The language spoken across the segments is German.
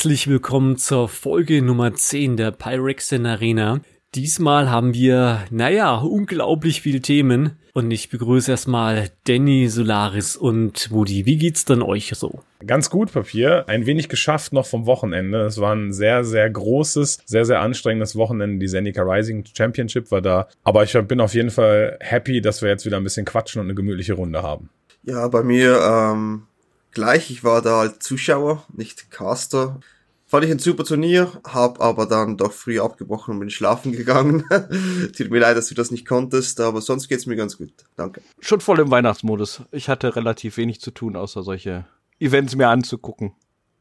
herzlich willkommen zur Folge Nummer 10 der Pyrexen Arena. Diesmal haben wir, naja, unglaublich viele Themen. Und ich begrüße erstmal Danny, Solaris und Woody. Wie geht's denn euch so? Ganz gut, Papier. Ein wenig geschafft noch vom Wochenende. Es war ein sehr, sehr großes, sehr, sehr anstrengendes Wochenende. Die Zendika Rising Championship war da. Aber ich bin auf jeden Fall happy, dass wir jetzt wieder ein bisschen quatschen und eine gemütliche Runde haben. Ja, bei mir ähm, gleich. Ich war da als Zuschauer, nicht Caster. Fand ich ein super Turnier, hab aber dann doch früh abgebrochen und bin schlafen gegangen. Tut mir leid, dass du das nicht konntest, aber sonst geht's mir ganz gut. Danke. Schon voll im Weihnachtsmodus. Ich hatte relativ wenig zu tun, außer solche Events mir anzugucken.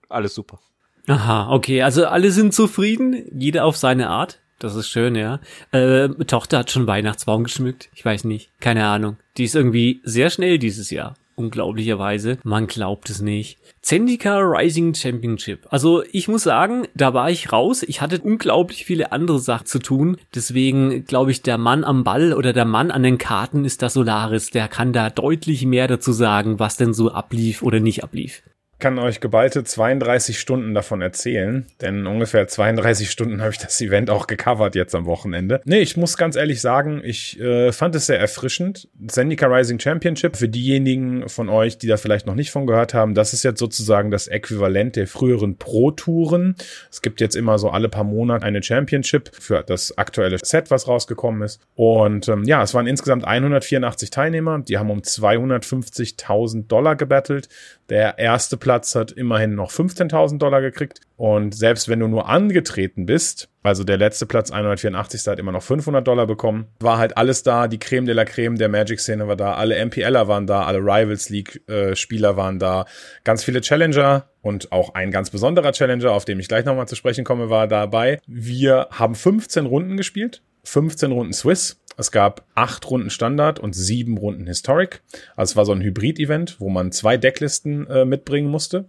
Alles super. Aha, okay. Also alle sind zufrieden, jeder auf seine Art. Das ist schön, ja. Äh, Tochter hat schon Weihnachtsbaum geschmückt. Ich weiß nicht. Keine Ahnung. Die ist irgendwie sehr schnell dieses Jahr unglaublicherweise. Man glaubt es nicht. Zendika Rising Championship. Also ich muss sagen, da war ich raus. Ich hatte unglaublich viele andere Sachen zu tun. Deswegen glaube ich, der Mann am Ball oder der Mann an den Karten ist der Solaris. Der kann da deutlich mehr dazu sagen, was denn so ablief oder nicht ablief kann euch geballte 32 Stunden davon erzählen, denn ungefähr 32 Stunden habe ich das Event auch gecovert jetzt am Wochenende. Nee, ich muss ganz ehrlich sagen, ich äh, fand es sehr erfrischend. Zendika Rising Championship, für diejenigen von euch, die da vielleicht noch nicht von gehört haben, das ist jetzt sozusagen das Äquivalent der früheren Pro-Touren. Es gibt jetzt immer so alle paar Monate eine Championship für das aktuelle Set, was rausgekommen ist. Und ähm, ja, es waren insgesamt 184 Teilnehmer, die haben um 250.000 Dollar gebettelt. Der erste Platz hat immerhin noch 15.000 Dollar gekriegt. Und selbst wenn du nur angetreten bist, also der letzte Platz 184. hat immer noch 500 Dollar bekommen, war halt alles da. Die Creme de la Creme der Magic-Szene war da. Alle MPLer waren da. Alle Rivals League-Spieler waren da. Ganz viele Challenger und auch ein ganz besonderer Challenger, auf dem ich gleich nochmal zu sprechen komme, war dabei. Wir haben 15 Runden gespielt. 15 Runden Swiss. Es gab acht Runden Standard und sieben Runden Historic. Also es war so ein Hybrid-Event, wo man zwei Decklisten äh, mitbringen musste.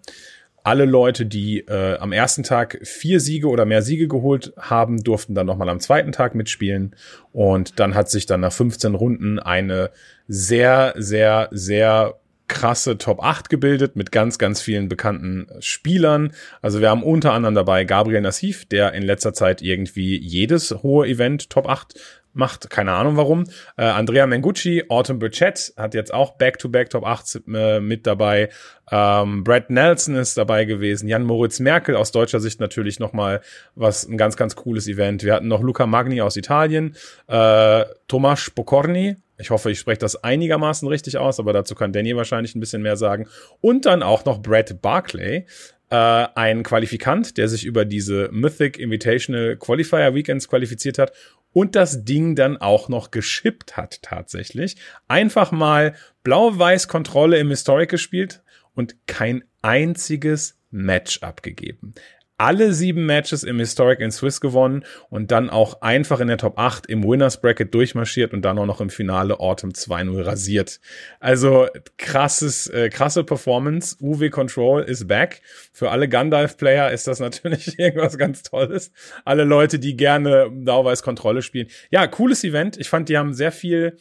Alle Leute, die äh, am ersten Tag vier Siege oder mehr Siege geholt haben, durften dann nochmal am zweiten Tag mitspielen. Und dann hat sich dann nach 15 Runden eine sehr, sehr, sehr krasse Top 8 gebildet mit ganz, ganz vielen bekannten Spielern. Also wir haben unter anderem dabei Gabriel Nassif, der in letzter Zeit irgendwie jedes hohe Event Top 8 macht, keine Ahnung warum. Äh, Andrea Mengucci, Autumn Burchett hat jetzt auch Back-to-Back -back Top 8 äh, mit dabei. Ähm, Brad Nelson ist dabei gewesen. Jan Moritz Merkel aus deutscher Sicht natürlich nochmal was, ein ganz, ganz cooles Event. Wir hatten noch Luca Magni aus Italien, äh, Tomasz Pokorny. Ich hoffe, ich spreche das einigermaßen richtig aus, aber dazu kann Danny wahrscheinlich ein bisschen mehr sagen. Und dann auch noch Brad Barclay, äh, ein Qualifikant, der sich über diese Mythic Invitational Qualifier Weekends qualifiziert hat und das Ding dann auch noch geschippt hat tatsächlich. Einfach mal blau-weiß Kontrolle im Historic gespielt und kein einziges Match abgegeben alle sieben Matches im Historic in Swiss gewonnen und dann auch einfach in der Top 8 im Winners Bracket durchmarschiert und dann auch noch im Finale Autumn 2-0 rasiert. Also krasses, äh, krasse Performance. UW Control is back. Für alle Gandalf-Player ist das natürlich irgendwas ganz Tolles. Alle Leute, die gerne Dauerweis Kontrolle spielen. Ja, cooles Event. Ich fand, die haben sehr viel,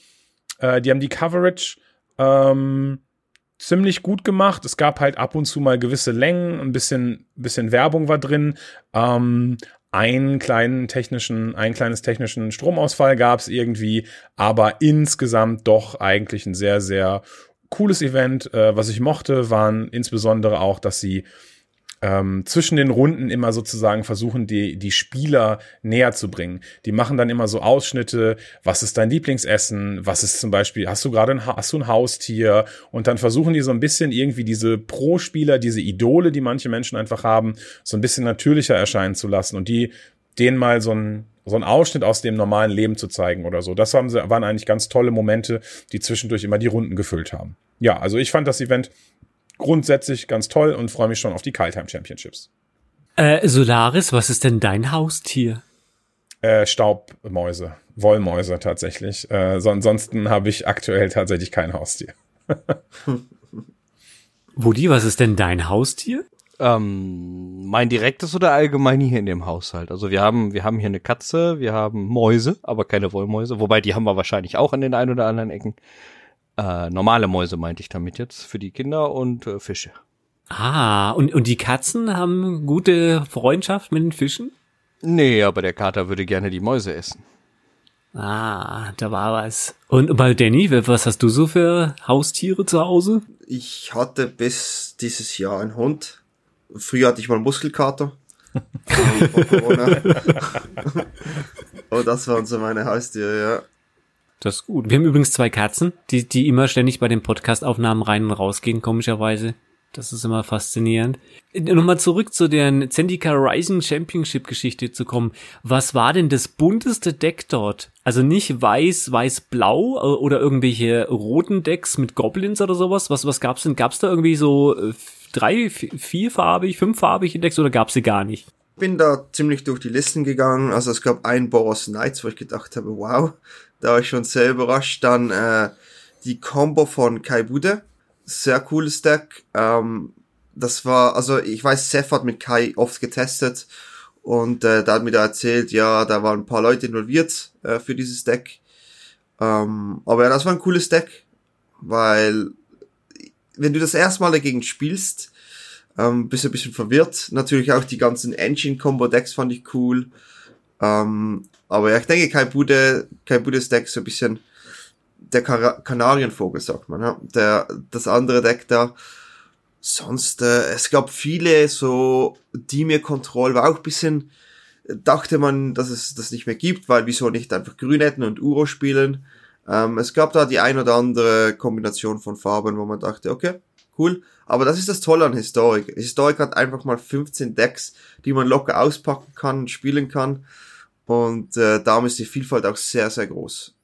äh, die haben die Coverage ähm, ziemlich gut gemacht. Es gab halt ab und zu mal gewisse Längen, ein bisschen, bisschen Werbung war drin. Ähm, einen kleinen technischen, ein kleines technischen Stromausfall gab es irgendwie, aber insgesamt doch eigentlich ein sehr, sehr cooles Event. Äh, was ich mochte, waren insbesondere auch, dass sie ähm, zwischen den Runden immer sozusagen versuchen, die, die Spieler näher zu bringen. Die machen dann immer so Ausschnitte, was ist dein Lieblingsessen, was ist zum Beispiel, hast du gerade ein, hast du ein Haustier? Und dann versuchen die so ein bisschen irgendwie diese Pro-Spieler, diese Idole, die manche Menschen einfach haben, so ein bisschen natürlicher erscheinen zu lassen und die denen mal so ein so ein Ausschnitt aus dem normalen Leben zu zeigen oder so. Das haben sie, waren eigentlich ganz tolle Momente, die zwischendurch immer die Runden gefüllt haben. Ja, also ich fand das Event grundsätzlich ganz toll und freue mich schon auf die Kaltheim Championships. Äh, Solaris, was ist denn dein Haustier? Äh, Staubmäuse, Wollmäuse tatsächlich. Äh, so, ansonsten habe ich aktuell tatsächlich kein Haustier. Woody, was ist denn dein Haustier? Ähm, mein direktes oder allgemein hier in dem Haushalt. Also wir haben, wir haben hier eine Katze, wir haben Mäuse, aber keine Wollmäuse. Wobei die haben wir wahrscheinlich auch an den ein oder anderen Ecken. Äh, normale Mäuse meinte ich damit jetzt für die Kinder und äh, Fische. Ah, und, und die Katzen haben gute Freundschaft mit den Fischen? Nee, aber der Kater würde gerne die Mäuse essen. Ah, da war was. Und bei Danny, was hast du so für Haustiere zu Hause? Ich hatte bis dieses Jahr einen Hund. Früher hatte ich mal einen Muskelkater. oh, das waren so meine Haustiere, ja. Das ist gut. Wir haben übrigens zwei Katzen, die, die immer ständig bei den Podcast-Aufnahmen rein und rausgehen, komischerweise. Das ist immer faszinierend. Nochmal zurück zu der Zendika Rising Championship Geschichte zu kommen. Was war denn das bunteste Deck dort? Also nicht weiß, weiß, blau äh, oder irgendwelche roten Decks mit Goblins oder sowas? Was, was gab's denn? Gab's da irgendwie so äh, drei, vierfarbig, fünffarbige Decks oder gab's sie gar nicht? Bin da ziemlich durch die Listen gegangen. Also es gab ein Boros Knights, wo ich gedacht habe, wow, da war ich schon sehr überrascht. Dann äh, die Combo von Kai Bude sehr cooles Deck. Ähm, das war, also ich weiß, Seth hat mit Kai oft getestet und äh, da hat mir da erzählt, ja, da waren ein paar Leute involviert äh, für dieses Deck. Ähm, aber ja, das war ein cooles Deck, weil wenn du das erstmal dagegen spielst, ähm, bist du ein bisschen verwirrt. Natürlich auch die ganzen Engine-Combo-Decks fand ich cool. Ähm, aber ja, ich denke, Kai Bude, Kai Budes Deck so ein bisschen der Kar Kanarienvogel, sagt man. Ja? Der, das andere Deck da. Sonst, äh, es gab viele so Dimir Control, war auch bisschen, dachte man, dass es das nicht mehr gibt, weil wieso nicht einfach Grün hätten und Uro spielen. Ähm, es gab da die ein oder andere Kombination von Farben, wo man dachte, okay, cool. Aber das ist das Tolle an Historic. Historic hat einfach mal 15 Decks, die man locker auspacken kann spielen kann. Und äh, darum ist die Vielfalt auch sehr, sehr groß.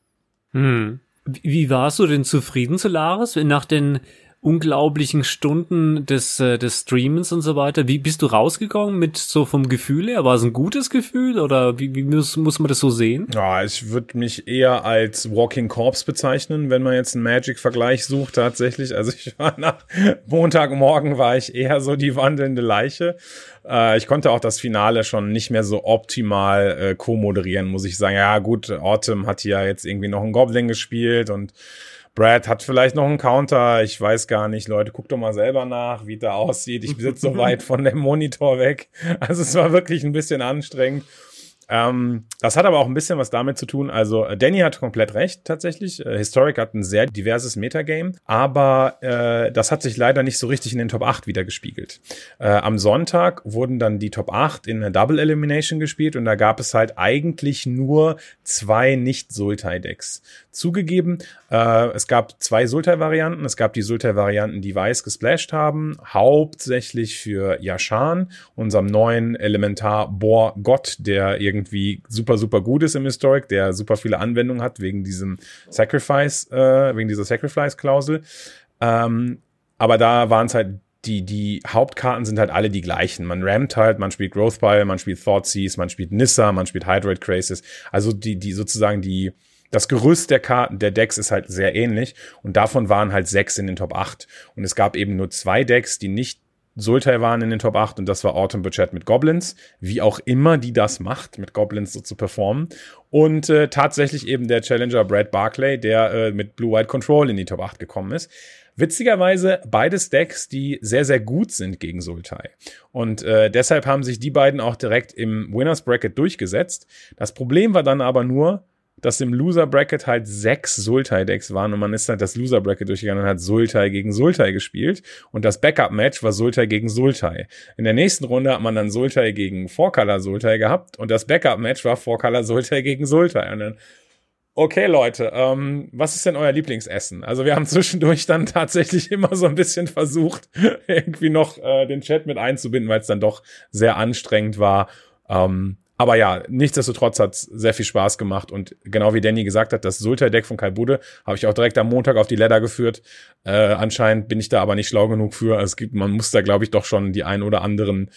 Hm. Wie warst du denn zufrieden, Solaris, nach den unglaublichen Stunden des, äh, des Streamens und so weiter? Wie bist du rausgegangen mit so vom Gefühl her? War es ein gutes Gefühl oder wie, wie muss, muss man das so sehen? Ja, ich würde mich eher als Walking Corpse bezeichnen, wenn man jetzt einen Magic-Vergleich sucht tatsächlich. Also ich war nach Montagmorgen war ich eher so die wandelnde Leiche. Äh, ich konnte auch das Finale schon nicht mehr so optimal äh, co-moderieren, muss ich sagen. Ja gut, Autumn hat hier jetzt irgendwie noch einen Goblin gespielt und Brad hat vielleicht noch einen Counter. Ich weiß gar nicht. Leute, guckt doch mal selber nach, wie der aussieht. Ich sitze so weit von dem Monitor weg. Also es war wirklich ein bisschen anstrengend. Ähm, das hat aber auch ein bisschen was damit zu tun. Also äh, Danny hat komplett recht tatsächlich. Äh, Historic hat ein sehr diverses Metagame, aber äh, das hat sich leider nicht so richtig in den Top 8 wieder gespiegelt. Äh, am Sonntag wurden dann die Top 8 in einer Double Elimination gespielt und da gab es halt eigentlich nur zwei Nicht-Sultai-Decks. Zugegeben, äh, es gab zwei Sultai-Varianten. Es gab die Sultai-Varianten, die weiß gesplashed haben, hauptsächlich für Yashan, unserem neuen Elementar-Bohr-Gott, der irgendwie irgendwie super, super gut ist im Historic, der super viele Anwendungen hat wegen diesem Sacrifice, äh, wegen dieser Sacrifice-Klausel. Ähm, aber da waren es halt die, die Hauptkarten sind halt alle die gleichen. Man rammt halt, man spielt Growth Pile, man spielt Thoughtseize, man spielt Nissa, man spielt Hydroid Crisis. Also die, die sozusagen die, das Gerüst der Karten, der Decks ist halt sehr ähnlich und davon waren halt sechs in den Top 8. Und es gab eben nur zwei Decks, die nicht Sultai waren in den Top 8 und das war Autumn Budget mit Goblins, wie auch immer die das macht, mit Goblins so zu performen. Und äh, tatsächlich eben der Challenger Brad Barclay, der äh, mit Blue White Control in die Top 8 gekommen ist. Witzigerweise beides Decks, die sehr, sehr gut sind gegen Sultai. Und äh, deshalb haben sich die beiden auch direkt im Winners Bracket durchgesetzt. Das Problem war dann aber nur, dass im Loser Bracket halt sechs Sultai-Decks waren und man ist halt das Loser Bracket durchgegangen und hat Sultai gegen Sultai gespielt und das Backup-Match war Sultai gegen Sultai. In der nächsten Runde hat man dann Sultai gegen Four-Color Sultai gehabt und das Backup-Match war Four-Color Sultai gegen Sultai und dann Okay, Leute, ähm, was ist denn euer Lieblingsessen? Also wir haben zwischendurch dann tatsächlich immer so ein bisschen versucht, irgendwie noch äh, den Chat mit einzubinden, weil es dann doch sehr anstrengend war. Ähm, aber ja, nichtsdestotrotz hat sehr viel Spaß gemacht und genau wie Danny gesagt hat, das Sultai-Deck von Kai Bude habe ich auch direkt am Montag auf die Ladder geführt. Äh, anscheinend bin ich da aber nicht schlau genug für. Es gibt, man muss da glaube ich doch schon die ein oder anderen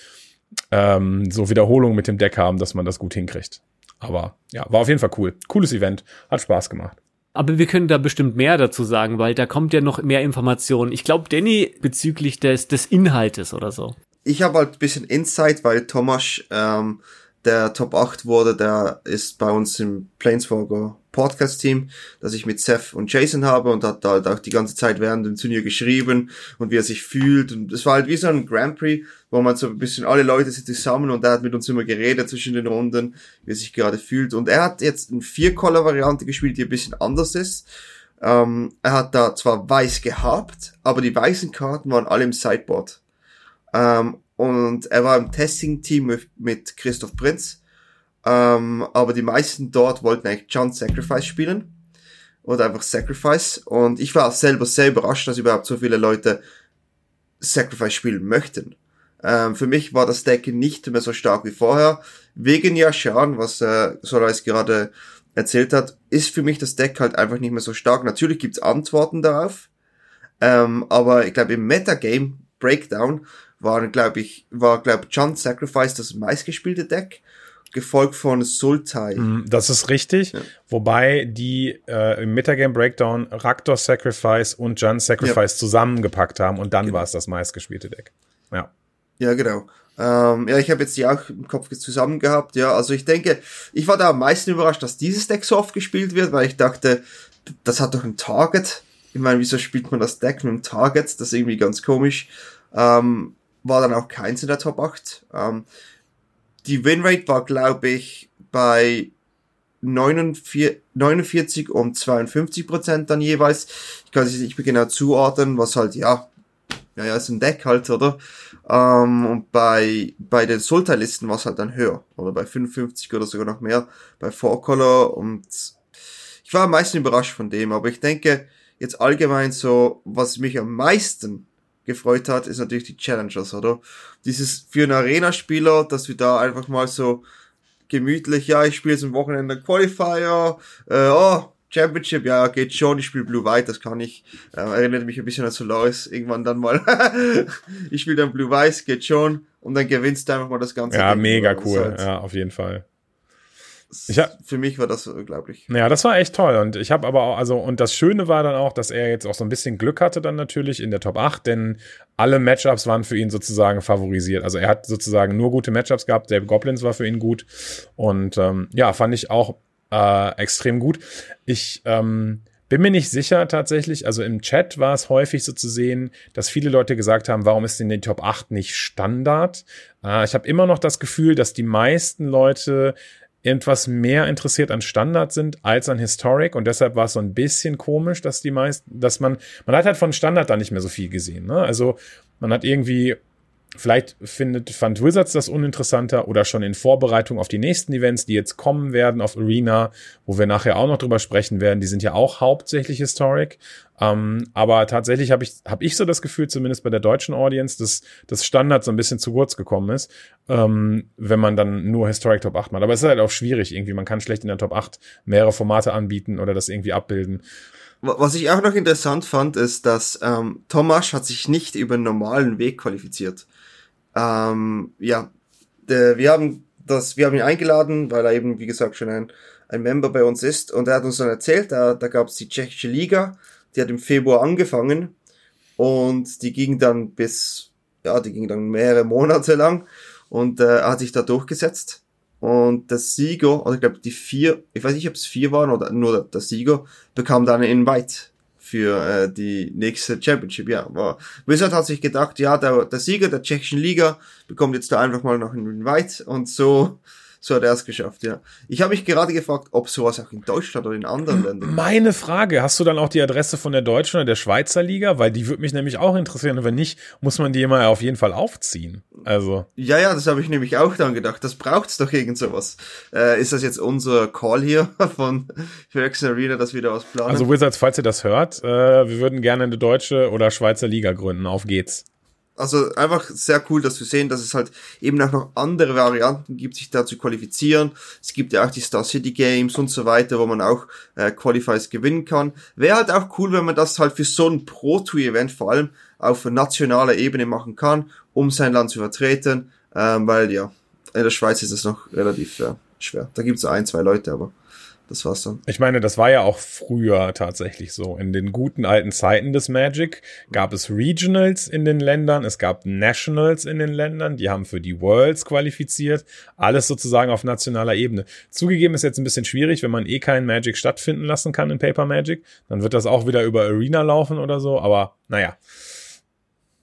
ähm, so Wiederholungen mit dem Deck haben, dass man das gut hinkriegt. Aber ja, war auf jeden Fall cool. Cooles Event, hat Spaß gemacht. Aber wir können da bestimmt mehr dazu sagen, weil da kommt ja noch mehr Informationen. Ich glaube, Danny bezüglich des, des Inhaltes oder so. Ich habe halt ein bisschen Insight, weil Thomas ähm, der Top 8 wurde, der ist bei uns im Planeswalker Podcast Team, das ich mit Seth und Jason habe und hat halt auch die ganze Zeit während dem Turnier geschrieben und wie er sich fühlt und es war halt wie so ein Grand Prix, wo man so ein bisschen alle Leute sind zusammen und er hat mit uns immer geredet zwischen den Runden, wie er sich gerade fühlt und er hat jetzt eine Vier-Color-Variante gespielt, die ein bisschen anders ist. Ähm, er hat da zwar weiß gehabt, aber die weißen Karten waren alle im Sideboard. Ähm, und er war im Testing-Team mit, Christoph Prinz. Ähm, aber die meisten dort wollten eigentlich John Sacrifice spielen. Oder einfach Sacrifice. Und ich war selber sehr überrascht, dass überhaupt so viele Leute Sacrifice spielen möchten. Ähm, für mich war das Deck nicht mehr so stark wie vorher. Wegen Yashan, was äh, Solaris gerade erzählt hat, ist für mich das Deck halt einfach nicht mehr so stark. Natürlich gibt's Antworten darauf. Ähm, aber ich glaube im Metagame Breakdown waren, glaube ich, war, glaube John Sacrifice das meistgespielte Deck, gefolgt von Sultai. Mm, Das ist richtig, Ja. wobei die äh, im Metagame Breakdown Raktor Sacrifice und Jun Sacrifice zusammengepackt haben und dann Genau. war es das meistgespielte Deck. Ja. Ja, genau. Ähm, ja, ich habe jetzt die auch im Kopf zusammen gehabt. Ja, also ich denke, ich war da am meisten überrascht, dass dieses Deck so oft gespielt wird, weil ich dachte, das hat doch ein Target. Ich meine, wieso spielt man das Deck mit einem Target? Das ist irgendwie ganz komisch. Ähm, war dann auch keins in der Top 8. Ähm, die Winrate war, glaube ich, bei 49, 49 und 52 Prozent dann jeweils. Ich kann es nicht mehr genau zuordnen, was halt, ja, ja, ja, ist ein Deck halt, oder? Ähm, und bei, bei den Sultai-Listen war es halt dann höher. Oder bei 55 oder sogar noch mehr. Bei Four Color und ich war am meisten überrascht von dem, aber ich denke, jetzt allgemein so, was mich am meisten gefreut hat, ist natürlich die Challengers, oder? Dieses für einen Arena-Spieler, dass wir da einfach mal so gemütlich, ja, ich spiele jetzt am Wochenende Qualifier, äh, oh, Championship, ja, geht schon, ich spiele Blue White, das kann ich. Äh, erinnert mich ein bisschen an Solaris, irgendwann dann mal. ich spiele dann Blue Weiß, geht schon, und dann gewinnst du einfach mal das ganze Ja, Ding. mega cool. halt- Ja, auf jeden Fall. Ich hab- Für mich war das unglaublich. Ja, das war echt toll. Und ich habe aber auch, also, und das Schöne war dann auch, dass er jetzt auch so ein bisschen Glück hatte dann natürlich in der Top 8, denn alle Matchups waren für ihn sozusagen favorisiert. Also er hat sozusagen nur gute Matchups gehabt. Der Goblins war für ihn gut. Und ähm, ja, fand ich auch äh, extrem gut. Ich ähm, bin mir nicht sicher tatsächlich, also im Chat war es häufig so zu sehen, dass viele Leute gesagt haben, warum ist denn die Top 8 nicht Standard? Äh, ich habe immer noch das Gefühl, dass die meisten Leute etwas mehr interessiert an Standard sind als an Historic und deshalb war es so ein bisschen komisch, dass die meisten, dass man, man hat halt von Standard da nicht mehr so viel gesehen. Ne? Also man hat irgendwie, vielleicht findet, fand Wizards das uninteressanter oder schon in Vorbereitung auf die nächsten Events, die jetzt kommen werden auf Arena, wo wir nachher auch noch drüber sprechen werden. Die sind ja auch hauptsächlich Historic. Ähm, aber tatsächlich habe ich, hab ich so das Gefühl, zumindest bei der deutschen Audience, dass das Standard so ein bisschen zu kurz gekommen ist, ähm, wenn man dann nur Historic Top 8 macht. Aber es ist halt auch schwierig irgendwie. Man kann schlecht in der Top 8 mehrere Formate anbieten oder das irgendwie abbilden. Wa- Was ich auch noch interessant fand, ist, dass ähm, Thomas hat sich nicht über einen normalen Weg qualifiziert. Ähm, ja, der, wir haben das, wir haben ihn eingeladen, weil er eben, wie gesagt, schon ein, ein Member bei uns ist. Und er hat uns dann erzählt, da, da gab es die tschechische Liga, die hat im Februar angefangen und die ging dann bis, ja, die ging dann mehrere Monate lang und äh, hat sich da durchgesetzt. Und der Sieger, oder ich glaube die vier, ich weiß nicht, ob es vier waren oder nur der, Sieger, bekam dann einen Invite für äh, die nächste Championship. Ja, aber Wizard hat sich gedacht, ja, der, der Sieger der tschechischen Liga bekommt jetzt da einfach mal noch einen Invite und so, so hat er es geschafft, ja. Ich habe mich gerade gefragt, ob sowas auch in Deutschland oder in anderen Ländern. Meine Frage, hast du dann auch die Adresse von der deutschen oder der Schweizer Liga? Weil die würde mich nämlich auch interessieren. Und wenn nicht, muss man die immer auf jeden Fall aufziehen. Also, Ja, ja, das habe ich nämlich auch dann gedacht. Das braucht's doch irgend sowas. Äh, ist das jetzt unser Call hier von Felix Arena, dass wir da was planen? also Wizards, falls ihr das hört, äh, wir würden gerne eine deutsche oder Schweizer Liga gründen. Auf geht's. Also einfach sehr cool, dass wir sehen, dass es halt eben auch noch andere Varianten gibt, sich da zu qualifizieren. Es gibt ja auch die Star City Games und so weiter, wo man auch äh, Qualifies gewinnen kann. Wäre halt auch cool, wenn man das halt für so ein Pro-Tour-Event vor allem auf nationaler Ebene machen kann, um sein Land zu vertreten, ähm, weil ja, in der Schweiz ist es noch relativ äh, schwer. Da gibt es ein, zwei Leute, aber Das war's dann. Ich meine, das war ja auch früher tatsächlich so. In den guten alten Zeiten des Magic gab es Regionals in den Ländern, es gab Nationals in den Ländern, die haben für die Worlds qualifiziert. Alles sozusagen auf nationaler Ebene. Zugegeben ist jetzt ein bisschen schwierig, wenn man eh keinen Magic stattfinden lassen kann in Paper Magic. Dann wird das auch wieder über Arena laufen oder so, aber naja.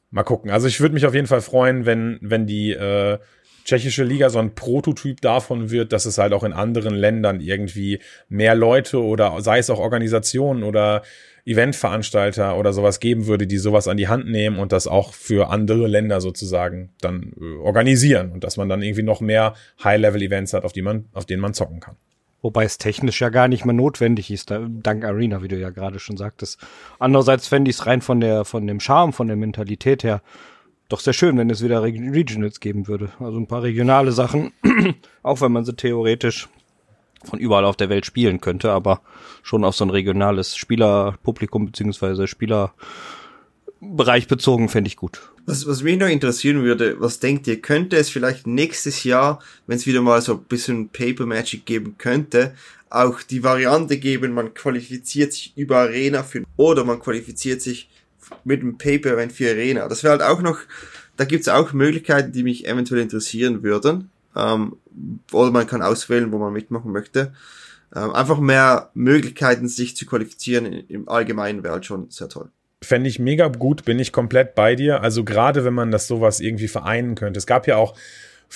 Mal gucken. Also ich würde mich auf jeden Fall freuen, wenn, wenn die äh, tschechische Liga so ein Prototyp davon wird, dass es halt auch in anderen Ländern irgendwie mehr Leute oder sei es auch Organisationen oder Eventveranstalter oder sowas geben würde, die sowas an die Hand nehmen und das auch für andere Länder sozusagen dann äh, organisieren und dass man dann irgendwie noch mehr High-Level-Events hat, auf die man, auf denen man zocken kann. Wobei es technisch ja gar nicht mehr notwendig ist, da, dank Arena, wie du ja gerade schon sagtest. Andererseits fände ich es rein von der, von dem Charme, von der Mentalität her doch sehr schön, wenn es wieder Regionals geben würde. Also ein paar regionale Sachen, auch wenn man sie theoretisch von überall auf der Welt spielen könnte, aber schon auf so ein regionales Spielerpublikum beziehungsweise Spielerbereich bezogen fände ich gut. Was, was mich noch interessieren würde, was denkt ihr, könnte es vielleicht nächstes Jahr, wenn es wieder mal so ein bisschen Paper Magic geben könnte, auch die Variante geben, man qualifiziert sich über Arena für oder man qualifiziert sich mit dem Paper-Event für Arena. Das wäre halt auch noch, da gibt's auch Möglichkeiten, die mich eventuell interessieren würden. Ähm, oder man kann auswählen, wo man mitmachen möchte. Ähm, einfach mehr Möglichkeiten, sich zu qualifizieren im Allgemeinen wäre halt schon sehr toll. Fände ich mega gut, bin ich komplett bei dir. Also gerade wenn man das sowas irgendwie vereinen könnte. Es gab ja auch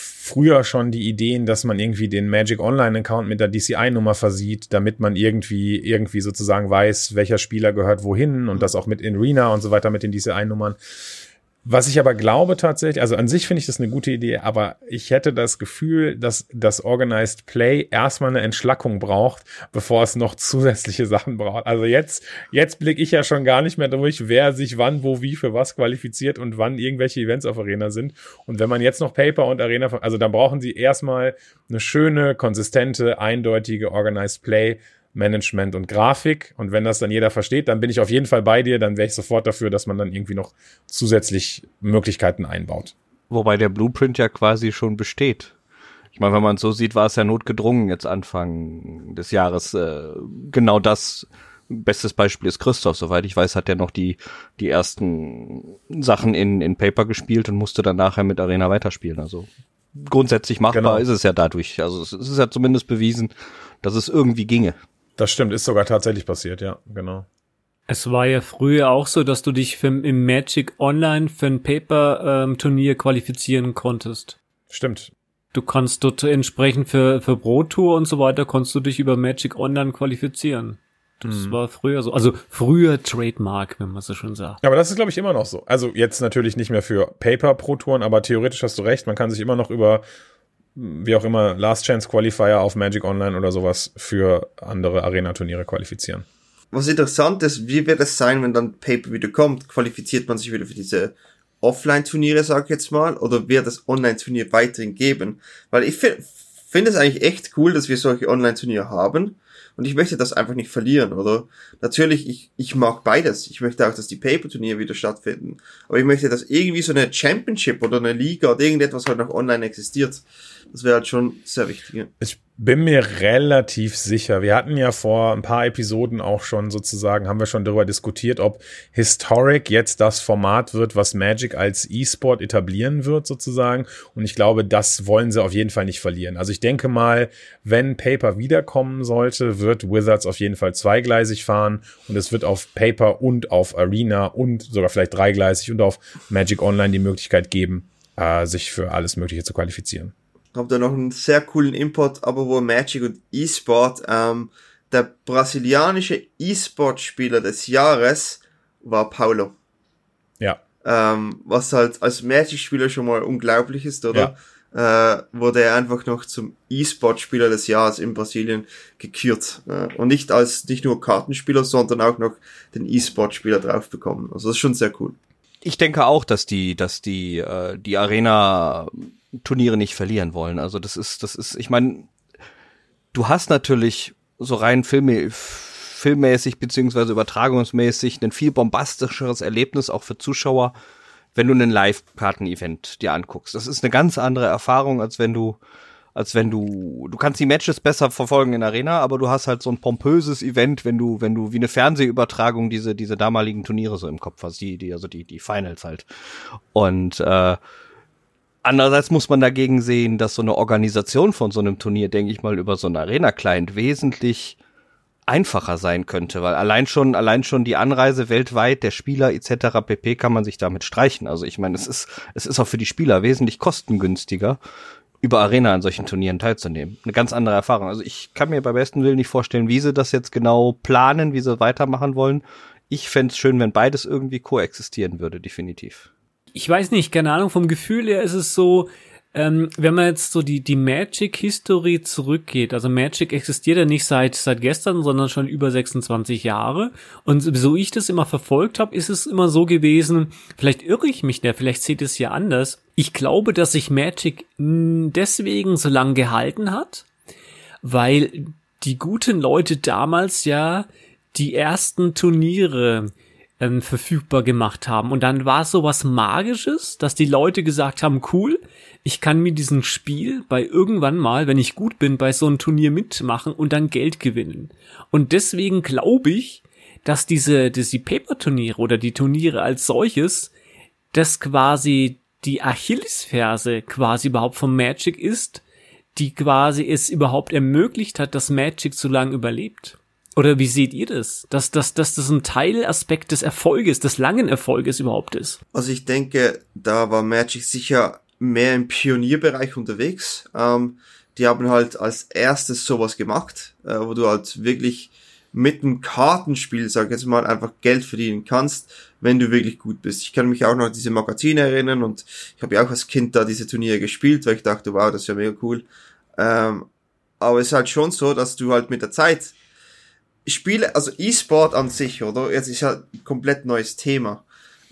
früher schon die Ideen, dass man irgendwie den Magic Online Account mit der DCI-Nummer versieht, damit man irgendwie, irgendwie sozusagen weiß, welcher Spieler gehört wohin und das auch mit in Arena und so weiter mit den DCI-Nummern. Was ich aber glaube tatsächlich, also an sich finde ich das eine gute Idee, aber ich hätte das Gefühl, dass das Organized Play erstmal eine Entschlackung braucht, bevor es noch zusätzliche Sachen braucht. Also jetzt, jetzt blicke ich ja schon gar nicht mehr durch, wer sich wann, wo, wie für was qualifiziert und wann irgendwelche Events auf Arena sind. Und wenn man jetzt noch Paper und Arena, also dann brauchen sie erstmal eine schöne, konsistente, eindeutige Organized Play Management und Grafik. Und wenn das dann jeder versteht, dann bin ich auf jeden Fall bei dir. Dann wäre ich sofort dafür, dass man dann irgendwie noch zusätzlich Möglichkeiten einbaut. Wobei der Blueprint ja quasi schon besteht. Ich meine, wenn man es so sieht, war es ja notgedrungen jetzt Anfang des Jahres. Äh, genau das. Bestes Beispiel ist Christoph. Soweit ich weiß, hat er noch die, die ersten Sachen in, in Paper gespielt und musste dann nachher mit Arena weiterspielen. Also grundsätzlich machbar genau. ist es ja dadurch. Also es ist ja zumindest bewiesen, dass es irgendwie ginge. Das stimmt, ist sogar tatsächlich passiert, ja, genau. Es war ja früher auch so, dass du dich für, im Magic Online für ein Paper-Turnier ähm, qualifizieren konntest. Stimmt. Du kannst dort entsprechend für, für Pro Tour und so weiter, konntest du dich über Magic Online qualifizieren. Das mhm. war früher so. Also früher Trademark, wenn man so schon sagt. Aber das ist, glaube ich, immer noch so. Also jetzt natürlich nicht mehr für Paper Pro Touren, aber theoretisch hast du recht, man kann sich immer noch über wie auch immer, Last Chance Qualifier auf Magic Online oder sowas für andere Arena-Turniere qualifizieren. Was interessant ist, wie wird es sein, wenn dann Paper wieder kommt? Qualifiziert man sich wieder für diese Offline-Turniere, sag ich jetzt mal, oder wird es Online-Turnier weiterhin geben? Weil ich finde find es eigentlich echt cool, dass wir solche Online-Turniere haben. Und ich möchte das einfach nicht verlieren, oder? Natürlich, ich, ich mag beides. Ich möchte auch, dass die Paper-Turniere wieder stattfinden. Aber ich möchte, dass irgendwie so eine Championship oder eine Liga oder irgendetwas halt noch online existiert. Das wäre halt schon sehr wichtig. Ich bin mir relativ sicher. Wir hatten ja vor ein paar Episoden auch schon sozusagen, haben wir schon darüber diskutiert, ob Historic jetzt das Format wird, was Magic als E-Sport etablieren wird sozusagen. Und ich glaube, das wollen sie auf jeden Fall nicht verlieren. Also ich denke mal, wenn Paper wiederkommen sollte, wird Wizards auf jeden Fall zweigleisig fahren und es wird auf Paper und auf Arena und sogar vielleicht dreigleisig und auf Magic Online die Möglichkeit geben, äh, sich für alles Mögliche zu qualifizieren habe da noch einen sehr coolen Import, aber wo Magic und E-Sport. Ähm, der brasilianische E-Sport-Spieler des Jahres war Paulo. Ja. Ähm, was halt als Magic-Spieler schon mal unglaublich ist, oder? Ja. Äh, wurde er einfach noch zum E-Sport-Spieler des Jahres in Brasilien gekürt. Äh, und nicht als nicht nur Kartenspieler, sondern auch noch den E-Sport-Spieler drauf bekommen. Also das ist schon sehr cool. Ich denke auch, dass die, dass die, äh, die Arena Turniere nicht verlieren wollen. Also das ist, das ist, ich meine, du hast natürlich so rein Filme, filmmäßig beziehungsweise übertragungsmäßig ein viel bombastischeres Erlebnis auch für Zuschauer, wenn du einen Live-Karten-Event dir anguckst. Das ist eine ganz andere Erfahrung, als wenn du als wenn du, du kannst die Matches besser verfolgen in Arena, aber du hast halt so ein pompöses Event, wenn du, wenn du wie eine Fernsehübertragung diese, diese damaligen Turniere so im Kopf hast, die, die, also die, die Finals halt. Und äh, andererseits muss man dagegen sehen, dass so eine Organisation von so einem Turnier, denke ich mal, über so einen Arena-Client wesentlich einfacher sein könnte, weil allein schon, allein schon die Anreise weltweit der Spieler etc. pp kann man sich damit streichen. Also ich meine, es ist, es ist auch für die Spieler wesentlich kostengünstiger, über Arena an solchen Turnieren teilzunehmen. Eine ganz andere Erfahrung. Also ich kann mir bei besten Willen nicht vorstellen, wie sie das jetzt genau planen, wie sie weitermachen wollen. Ich fände es schön, wenn beides irgendwie koexistieren würde, definitiv. Ich weiß nicht, keine Ahnung, vom Gefühl her ist es so, ähm, wenn man jetzt so die, die Magic-History zurückgeht, also Magic existiert ja nicht seit, seit gestern, sondern schon über 26 Jahre. Und so ich das immer verfolgt habe, ist es immer so gewesen, vielleicht irre ich mich da, vielleicht sieht es ja anders. Ich glaube, dass sich Magic deswegen so lange gehalten hat, weil die guten Leute damals ja die ersten Turniere ähm, verfügbar gemacht haben. Und dann war es so was Magisches, dass die Leute gesagt haben, cool, ich kann mir diesen Spiel bei irgendwann mal, wenn ich gut bin, bei so einem Turnier mitmachen und dann Geld gewinnen. Und deswegen glaube ich, dass diese, dass die Paper-Turniere oder die Turniere als solches, das quasi die Achillesferse quasi überhaupt vom Magic ist, die quasi es überhaupt ermöglicht hat, dass Magic so lange überlebt. Oder wie seht ihr das? Dass, dass, dass das ein Teilaspekt des Erfolges, des langen Erfolges überhaupt ist? Also ich denke, da war Magic sicher mehr im Pionierbereich unterwegs. Ähm, die haben halt als erstes sowas gemacht, äh, wo du halt wirklich mit dem Kartenspiel, sag ich jetzt mal, einfach Geld verdienen kannst, wenn du wirklich gut bist. Ich kann mich auch noch an diese Magazine erinnern und ich habe ja auch als Kind da diese Turniere gespielt, weil ich dachte, wow, das ist ja mega cool. Ähm, aber es ist halt schon so, dass du halt mit der Zeit Spiele, also E-Sport an sich, oder? Jetzt ist ja ein komplett neues Thema.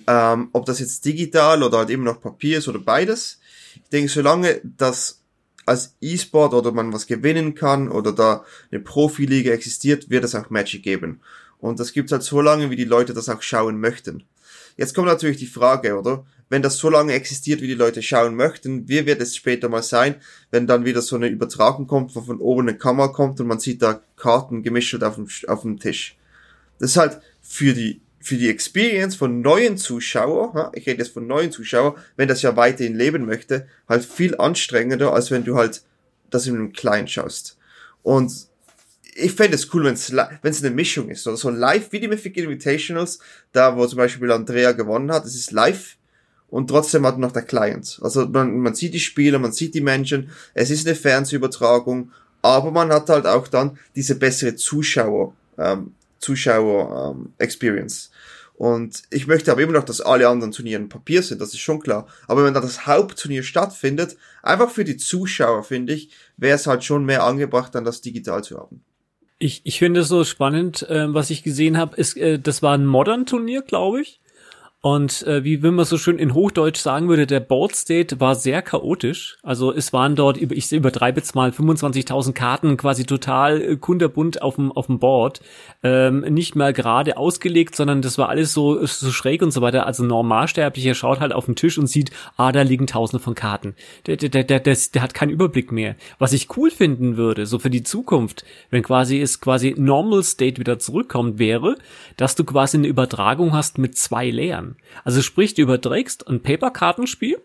Ähm, ob das jetzt digital oder halt immer noch Papier ist oder beides. Ich denke, solange das als E-Sport oder man was gewinnen kann oder da eine Profiliga existiert, wird es auch Magic geben. Und das gibt's halt so lange, wie die Leute das auch schauen möchten. Jetzt kommt natürlich die Frage, oder? Wenn das so lange existiert, wie die Leute schauen möchten, wie wird es später mal sein, wenn dann wieder so eine Übertragung kommt, wo von oben eine Kamera kommt und man sieht da Karten gemischt auf dem, auf dem Tisch. Das ist halt für die für die Experience von neuen Zuschauer, ich rede jetzt von neuen Zuschauer, wenn das ja weiterhin leben möchte, halt viel anstrengender, als wenn du halt das in einem Kleinen schaust. Und ich fände es cool, wenn es eine Mischung ist, oder so live wie die Mythic Invitationals, da wo zum Beispiel Andrea gewonnen hat, es ist live und trotzdem hat noch der Client. Also man, man sieht die Spieler, man sieht die Menschen, es ist eine Fernsehübertragung, aber man hat halt auch dann diese bessere Zuschauer, ähm, Zuschauer ähm, Experience. Und ich möchte aber immer noch, dass alle anderen Turniere Papier sind, das ist schon klar. Aber wenn da das Hauptturnier stattfindet, einfach für die Zuschauer, finde ich, wäre es halt schon mehr angebracht, dann das digital zu haben. Ich, ich finde es so spannend, äh, was ich gesehen habe, ist, äh, das war ein Modern-Turnier, glaube ich. Und äh, wie wenn man so schön in Hochdeutsch sagen würde, der Board State war sehr chaotisch. Also es waren dort, ich übertreibe jetzt mal, 25.000 Karten quasi total äh, kunderbunt auf dem, auf dem Board. Ähm, nicht mal gerade ausgelegt, sondern das war alles so, so schräg und so weiter. Also Normalsterblicher schaut halt auf den Tisch und sieht, ah, da liegen tausende von Karten. Der, der, der, der, der, der hat keinen Überblick mehr. Was ich cool finden würde, so für die Zukunft, wenn quasi es quasi Normal State wieder zurückkommt, wäre, dass du quasi eine Übertragung hast mit zwei Lehren. Also sprich, du überträgst ein Paper-Kartenspiel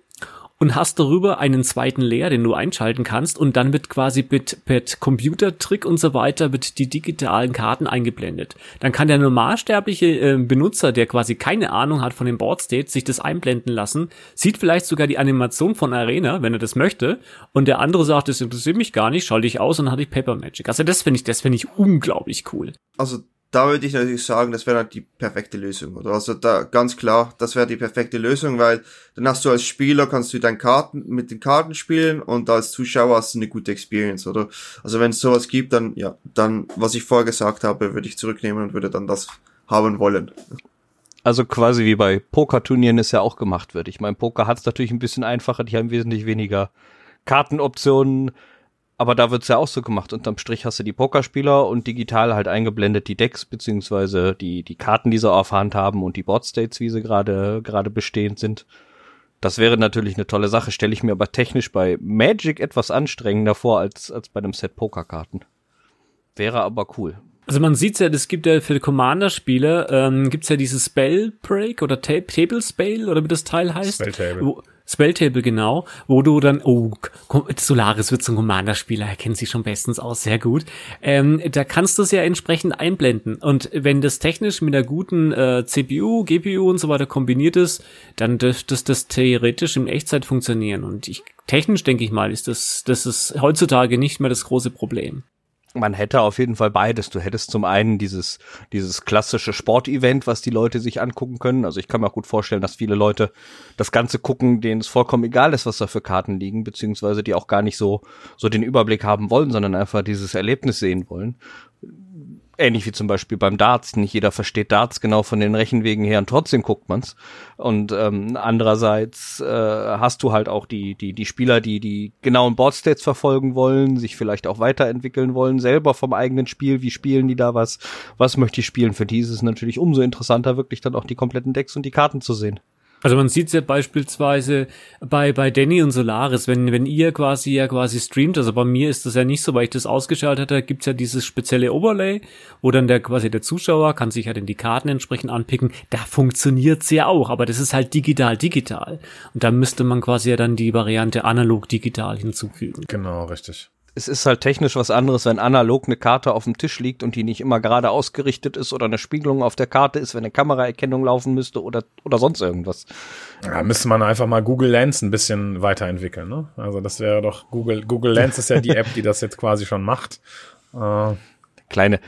und hast darüber einen zweiten Layer, den du einschalten kannst und dann wird quasi mit, mit Computertrick und so weiter wird die digitalen Karten eingeblendet. Dann kann der normalsterbliche äh, Benutzer, der quasi keine Ahnung hat von dem Board State, sich das einblenden lassen, sieht vielleicht sogar die Animation von Arena, wenn er das möchte, und der andere sagt, das interessiert mich gar nicht, schalte ich aus und dann hatte ich Paper Magic. Also das finde ich, das finde ich unglaublich cool. Also da würde ich natürlich sagen, das wäre halt die perfekte Lösung. Oder also da ganz klar, das wäre die perfekte Lösung, weil dann hast du als Spieler kannst du deine Karten mit den Karten spielen und als Zuschauer hast du eine gute Experience, oder? Also wenn es sowas gibt, dann ja, dann was ich vorher gesagt habe, würde ich zurücknehmen und würde dann das haben wollen. Also quasi wie bei Pokerturnieren es ja auch gemacht wird. Ich meine, Poker hat es natürlich ein bisschen einfacher, die haben wesentlich weniger Kartenoptionen aber da wird's ja auch so gemacht. Unterm Strich hast du die Pokerspieler und digital halt eingeblendet die Decks, beziehungsweise die, die Karten, die sie auf Hand haben und die Boardstates, wie sie gerade, gerade bestehend sind. Das wäre natürlich eine tolle Sache, stelle ich mir aber technisch bei Magic etwas anstrengender vor als, als bei einem Set Pokerkarten. Wäre aber cool. Also man sieht's ja, es gibt ja für Commander-Spiele, ähm, gibt's ja dieses Spell Break oder Ta Table Spell oder wie das Teil heißt. Spelltable. Wo, Spelltable, genau, wo du dann, oh, Solaris wird zum Commander-Spieler, er kennt sich schon bestens aus, sehr gut. Ähm, da kannst du es ja entsprechend einblenden. Und wenn das technisch mit einer guten äh, CPU, GPU und so weiter kombiniert ist, dann dürfte das theoretisch in Echtzeit funktionieren. Und ich, technisch denke ich mal, ist das, das ist heutzutage nicht mehr das große Problem man hätte auf jeden Fall beides. Du hättest zum einen dieses, dieses klassische Sportevent, was die Leute sich angucken können. Also ich kann mir auch gut vorstellen, dass viele Leute das Ganze gucken, denen es vollkommen egal ist, was da für Karten liegen, beziehungsweise die auch gar nicht so, so den Überblick haben wollen, sondern einfach dieses Erlebnis sehen wollen ähnlich wie zum Beispiel beim Darts. Nicht jeder versteht Darts genau von den Rechenwegen her und trotzdem guckt man's. Und ähm, andererseits äh, hast du halt auch die, die, die Spieler, die die genauen Boardstates verfolgen wollen, sich vielleicht auch weiterentwickeln wollen, selber vom eigenen Spiel, wie spielen die da was, was möchte ich spielen. Für die ist es natürlich umso interessanter, wirklich dann auch die kompletten Decks und die Karten zu sehen. Also man sieht ja beispielsweise bei, bei Danny und Solaris, wenn, wenn ihr quasi ja quasi streamt, also bei mir ist das ja nicht so, weil ich das ausgeschaltet habe, gibt's ja dieses spezielle Overlay, wo dann der quasi der Zuschauer kann sich ja dann die Karten entsprechend anpicken. Da funktioniert's ja auch, aber das ist halt digital digital. Und da müsste man quasi ja dann die Variante analog digital hinzufügen. Genau, richtig es ist halt technisch was anderes, wenn analog eine Karte auf dem Tisch liegt und die nicht immer gerade ausgerichtet ist oder eine Spiegelung auf der Karte ist, wenn eine Kameraerkennung laufen müsste oder, oder sonst irgendwas. Ja, müsste man einfach mal Google Lens ein bisschen weiterentwickeln, ne? Also das wäre doch Google, Google Lens ist ja die App, die das jetzt quasi schon macht. Äh. Kleine,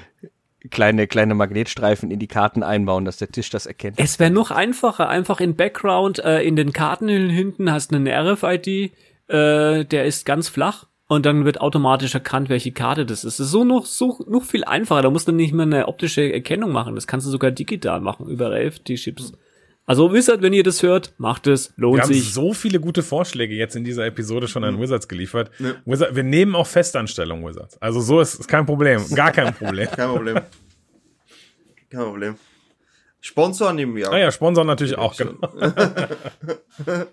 kleine, kleine Magnetstreifen in die Karten einbauen, dass der Tisch das erkennt. Es wäre noch einfacher, einfach in Background, äh, in den Karten hinten hast du einen RFID, äh, der ist ganz flach und dann wird automatisch erkannt, welche Karte das ist. Das ist so noch, so noch viel einfacher. Da musst du nicht mehr eine optische Erkennung machen. Das kannst du sogar digital machen über RFD-Chips. Also Wizard, wenn ihr das hört, macht es, lohnt wir sich. Wir haben so viele gute Vorschläge jetzt in dieser Episode schon an Wizards geliefert. Ja. Wizard, wir nehmen auch Festanstellung Wizards. Also so ist, ist kein Problem, gar kein Problem. kein Problem. Kein Problem. Sponsor nehmen wir auch. Ah ja, Sponsor natürlich auch, genau.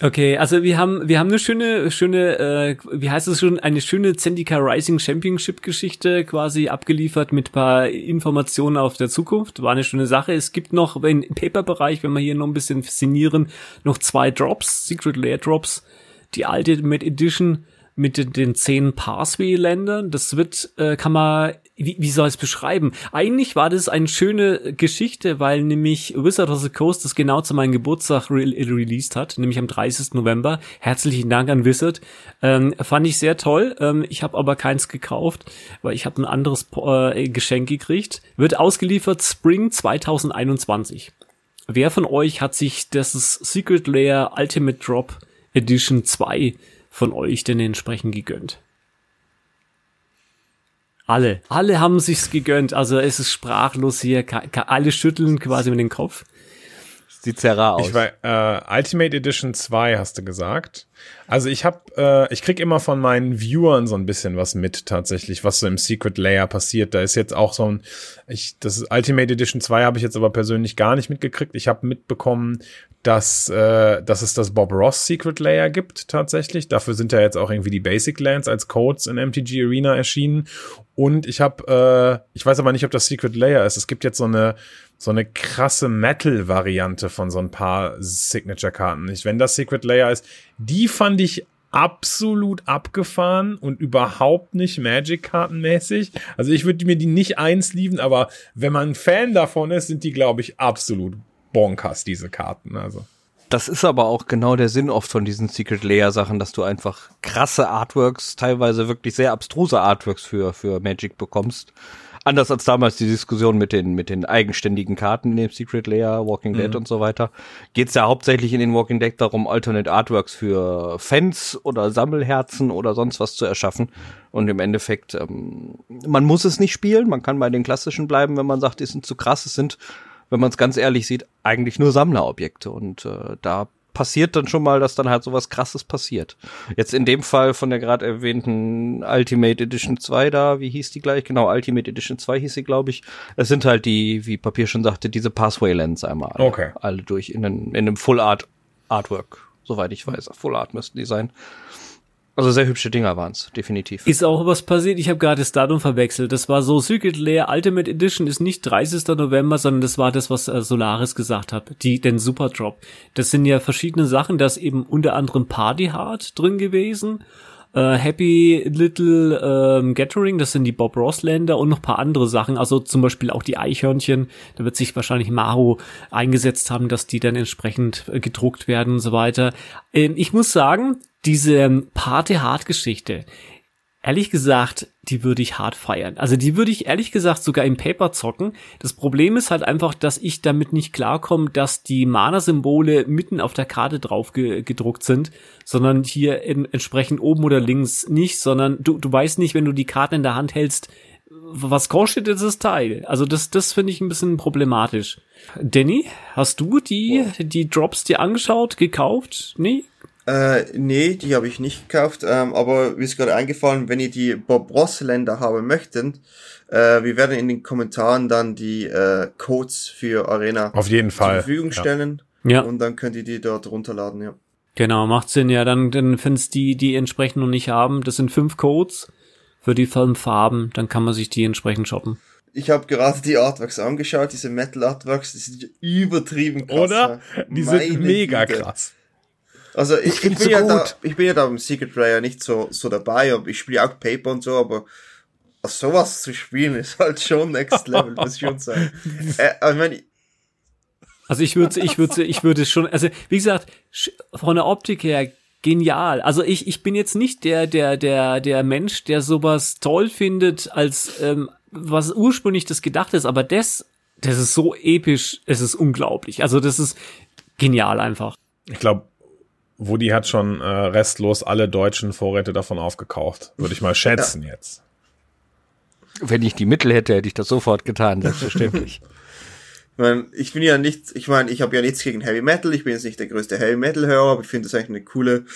Okay, also wir haben wir haben eine schöne schöne äh, wie heißt es schon eine schöne Zendika Rising Championship Geschichte quasi abgeliefert mit paar Informationen auf der Zukunft. War eine schöne Sache. Es gibt noch im Paper Bereich, wenn wir hier noch ein bisschen faszinieren, noch zwei Drops, Secret Layer Drops, die Ultimate Edition mit den, den zehn Pathway-Ländern. Das wird, äh, kann man, wie, wie soll es beschreiben? Eigentlich war das eine schöne Geschichte, weil nämlich Wizard of the Coast das genau zu meinem Geburtstag re released hat, nämlich am 30. November. Herzlichen Dank an Wizard. Ähm, fand ich sehr toll. Ähm, ich habe aber keins gekauft, weil ich habe ein anderes äh, Geschenk gekriegt. Wird ausgeliefert Spring 2021. Wer von euch hat sich das Secret Layer Ultimate Drop Edition 2 von euch denn entsprechend gegönnt? Alle. Alle haben sich's gegönnt. Also es ist sprachlos hier. Alle schütteln quasi mit dem Kopf. Sieht sehr rar aus. Ich war, äh, Ultimate Edition 2 hast du gesagt. Also ich habe, äh, ich krieg immer von meinen Viewern so ein bisschen was mit tatsächlich, was so im Secret Layer passiert. Da ist jetzt auch so ein, ich, das Ultimate Edition 2 habe ich jetzt aber persönlich gar nicht mitgekriegt. Ich habe mitbekommen, dass, äh, dass es das Bob Ross Secret Layer gibt tatsächlich. Dafür sind ja jetzt auch irgendwie die Basic Lands als Codes in MTG Arena erschienen. Und ich habe, äh, ich weiß aber nicht, ob das Secret Layer ist. Es gibt jetzt so eine so eine krasse Metal-Variante von so ein paar Signature-Karten. Wenn das Secret Layer ist, die fand ich absolut abgefahren und überhaupt nicht Magic-Kartenmäßig. Also ich würde mir die nicht einsleeven, aber wenn man Fan davon ist, sind die, glaube ich, absolut bonkers, diese Karten. Also. Das ist aber auch genau der Sinn oft von diesen Secret Layer Sachen, dass du einfach krasse Artworks, teilweise wirklich sehr abstruse Artworks für, für Magic bekommst anders als damals die Diskussion mit den, mit den eigenständigen Karten in dem Secret Layer, Walking Dead mhm. und so weiter, geht es ja hauptsächlich in den Walking Dead darum, Alternate Artworks für Fans oder Sammelherzen oder sonst was zu erschaffen. Und im Endeffekt, ähm, man muss es nicht spielen, man kann bei den klassischen bleiben, wenn man sagt, die sind zu krass. Es sind, wenn man es ganz ehrlich sieht, eigentlich nur Sammlerobjekte. Und äh, da passiert dann schon mal, dass dann halt sowas krasses passiert. Jetzt in dem Fall von der gerade erwähnten Ultimate Edition 2 da, wie hieß die gleich? Genau, Ultimate Edition 2 hieß sie, glaube ich. Es sind halt die, wie Papier schon sagte, diese Pathway Lens einmal. Okay. Alle durch in, in einem Full Art Artwork, soweit ich weiß. Full Art müssten die sein. Also sehr hübsche Dinger waren's, definitiv. Ist auch was passiert, ich habe gerade das Datum verwechselt. Das war so Secret Lair Ultimate Edition ist nicht 30. November, sondern das war das, was äh, Solaris gesagt hat, die den Super Drop. Das sind ja verschiedene Sachen, da ist eben unter anderem Party Hard drin gewesen. Äh, Happy Little ähm, Gathering, das sind die Bob Ross Länder und noch paar andere Sachen, also zum Beispiel auch die Eichhörnchen, da wird sich wahrscheinlich Maru eingesetzt haben, dass die dann entsprechend äh, gedruckt werden und so weiter. Ähm, ich muss sagen, diese Party-Hard-Geschichte, ehrlich gesagt, die würde ich hart feiern. Also die würde ich ehrlich gesagt sogar im Paper zocken. Das Problem ist halt einfach, dass ich damit nicht klarkomme, dass die Mana-Symbole mitten auf der Karte drauf ge gedruckt sind, sondern hier in, entsprechend oben oder links nicht, sondern du, du weißt nicht, wenn du die Karte in der Hand hältst, was kostet dieses Teil? Also das, das finde ich ein bisschen problematisch. Danny, hast du die, die Drops dir angeschaut, gekauft? Nee? Äh, nee, die habe ich nicht gekauft, ähm, aber mir ist gerade eingefallen, wenn ihr die Bob Ross Länder haben möchtet, äh, wir werden in den Kommentaren dann die äh, Codes für Arena Auf jeden Fall. zur Verfügung stellen Ja. und dann könnt ihr die dort runterladen, ja. Genau, macht Sinn, ja. Dann, dann find's die, die entsprechend noch nicht haben. Das sind fünf Codes für die fünf Farben. Dann kann man sich die entsprechend shoppen. Ich habe gerade die Artworks angeschaut, diese Metal Artworks, die sind übertrieben krass. Oder? Die Meine sind mega Güte. krass. Also ich, ich, find's bin ja so da, gut. ich bin ja da im Secret Rare nicht so, so dabei, aber ich spiele auch Paper und so, aber sowas zu spielen ist halt schon Next Level, muss ich schon sagen. äh, ich meine, Also ich würde, ich würde, ich würde schon, also wie gesagt, von der Optik her genial. Also ich, ich bin jetzt nicht der, der, der, der Mensch, der sowas toll findet, als ähm, was ursprünglich das gedacht ist, aber das, das ist so episch, es ist unglaublich. Also das ist genial einfach. Ich glaube, Woody hat schon äh, restlos alle deutschen Vorräte davon aufgekauft. Würde ich mal schätzen jetzt. Wenn ich die Mittel hätte, hätte ich das sofort getan, selbstverständlich. Ich meine, ich bin ja nicht, ich meine, ich habe ja nichts gegen Heavy Metal, ich bin jetzt nicht der größte Heavy Metal Hörer, aber ich finde das eigentlich eine coole,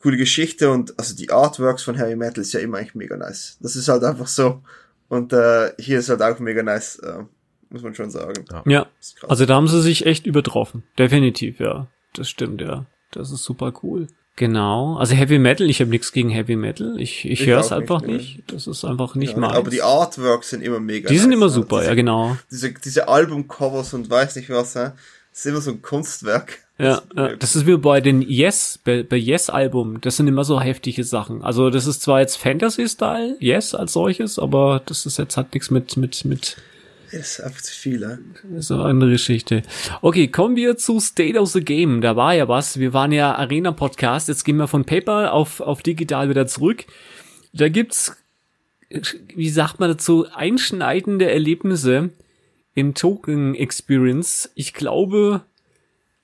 coole Geschichte und also die Artworks von Heavy Metal ist ja immer eigentlich mega nice. Das ist halt einfach so und äh, hier ist halt auch mega nice, äh, muss man schon sagen. Ja. Also da haben sie sich echt übertroffen. Definitiv, ja. Das stimmt, ja. Das ist super cool. Genau. Also Heavy Metal, ich habe nichts gegen Heavy Metal. Ich, ich, Ich höre es nicht, einfach nee. nicht. Das ist einfach nicht ja, meins. aber die Artworks sind immer mega. die sind nice, immer ne? super, diese, ja genau. Diese, diese Albumcovers und weiß nicht was, hä? Das ist immer so ein Kunstwerk. Ja, ja, das ist wie bei den Yes, bei, bei Yes-Album, das sind immer so heftige Sachen. Also das ist zwar jetzt Fantasy-Style, Yes als solches, aber das ist jetzt hat nichts mit, mit, mit, Das ist einfach zu viel, hä? das ist eine andere Geschichte. Okay, kommen wir zu State of the Game. Da war ja was. Wir waren ja Arena-Podcast. Jetzt gehen wir von Paper auf, auf digital wieder zurück. Da gibt's, wie sagt man dazu, einschneidende Erlebnisse in Token Experience. Ich glaube,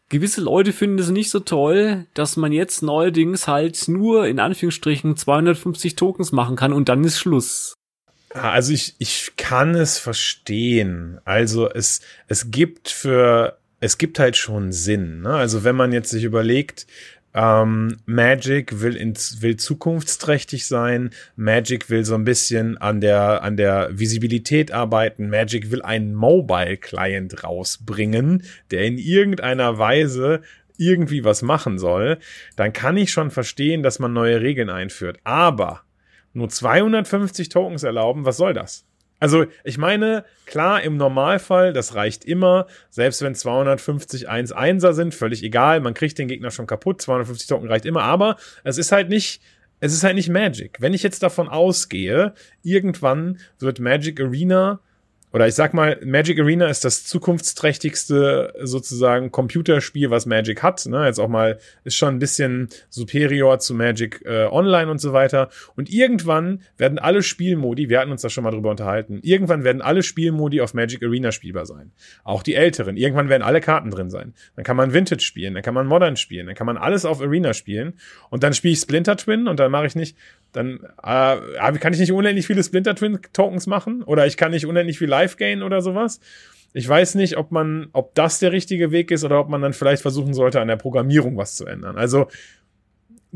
gewisse Leute finden es nicht so toll, dass man jetzt neuerdings halt nur in Anführungsstrichen 250 Tokens machen kann und dann ist Schluss. Ja, Also ich, ich kann es verstehen. Also es, es gibt für, es gibt halt schon Sinn. Ne? Also wenn man jetzt sich überlegt, ähm, Magic will, ins, will zukunftsträchtig sein. Magic will so ein bisschen an der, an der Visibilität arbeiten. Magic will einen Mobile-Client rausbringen, der in irgendeiner Weise irgendwie was machen soll. Dann kann ich schon verstehen, dass man neue Regeln einführt. Aber nur 250 Tokens erlauben, was soll das? Also, ich meine, klar, im Normalfall, das reicht immer, selbst wenn 250 1-1er sind, völlig egal, man kriegt den Gegner schon kaputt, 250 Token reicht immer, aber es ist halt nicht, es ist halt nicht Magic. Wenn ich jetzt davon ausgehe, irgendwann wird Magic Arena oder ich sag mal, Magic Arena ist das zukunftsträchtigste sozusagen Computerspiel, was Magic hat. Ne? Jetzt auch mal ist schon ein bisschen superior zu Magic äh, Online und so weiter. Und irgendwann werden alle Spielmodi, wir hatten uns da schon mal drüber unterhalten, irgendwann werden alle Spielmodi auf Magic Arena spielbar sein. Auch die älteren. Irgendwann werden alle Karten drin sein. Dann kann man Vintage spielen, dann kann man Modern spielen, dann kann man alles auf Arena spielen. Und dann spiele ich Splinter Twin und dann mache ich nicht, dann äh, kann ich nicht unendlich viele Splinter Twin Tokens machen oder ich kann nicht unendlich viel Live Gain oder sowas. Ich weiß nicht, ob man, ob das der richtige Weg ist oder ob man dann vielleicht versuchen sollte, an der Programmierung was zu ändern. Also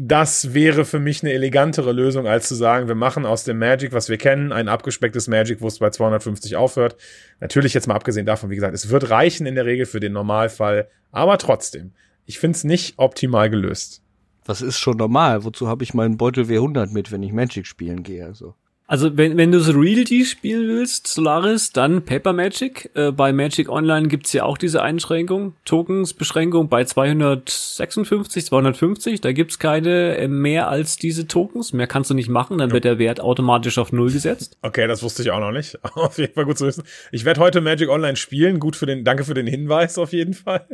das wäre für mich eine elegantere Lösung, als zu sagen, wir machen aus dem Magic, was wir kennen, ein abgespecktes Magic, wo es bei 250 aufhört. Natürlich jetzt mal abgesehen davon, wie gesagt, es wird reichen in der Regel für den Normalfall, aber trotzdem. Ich finde es nicht optimal gelöst. Was ist schon normal? Wozu habe ich meinen Beutel W100 mit, wenn ich Magic spielen gehe? Also. Also wenn, wenn du so Realty spielen willst, Solaris, dann Paper Magic. Äh, bei Magic Online gibt's ja auch diese Einschränkung, Tokens-Beschränkung bei 256, 250. Da gibt's keine äh, mehr als diese Tokens. Mehr kannst du nicht machen, dann wird der Wert automatisch auf Null gesetzt. Okay, das wusste ich auch noch nicht. Auf jeden Fall gut zu wissen. Ich werde heute Magic Online spielen. Gut für den, danke für den Hinweis auf jeden Fall.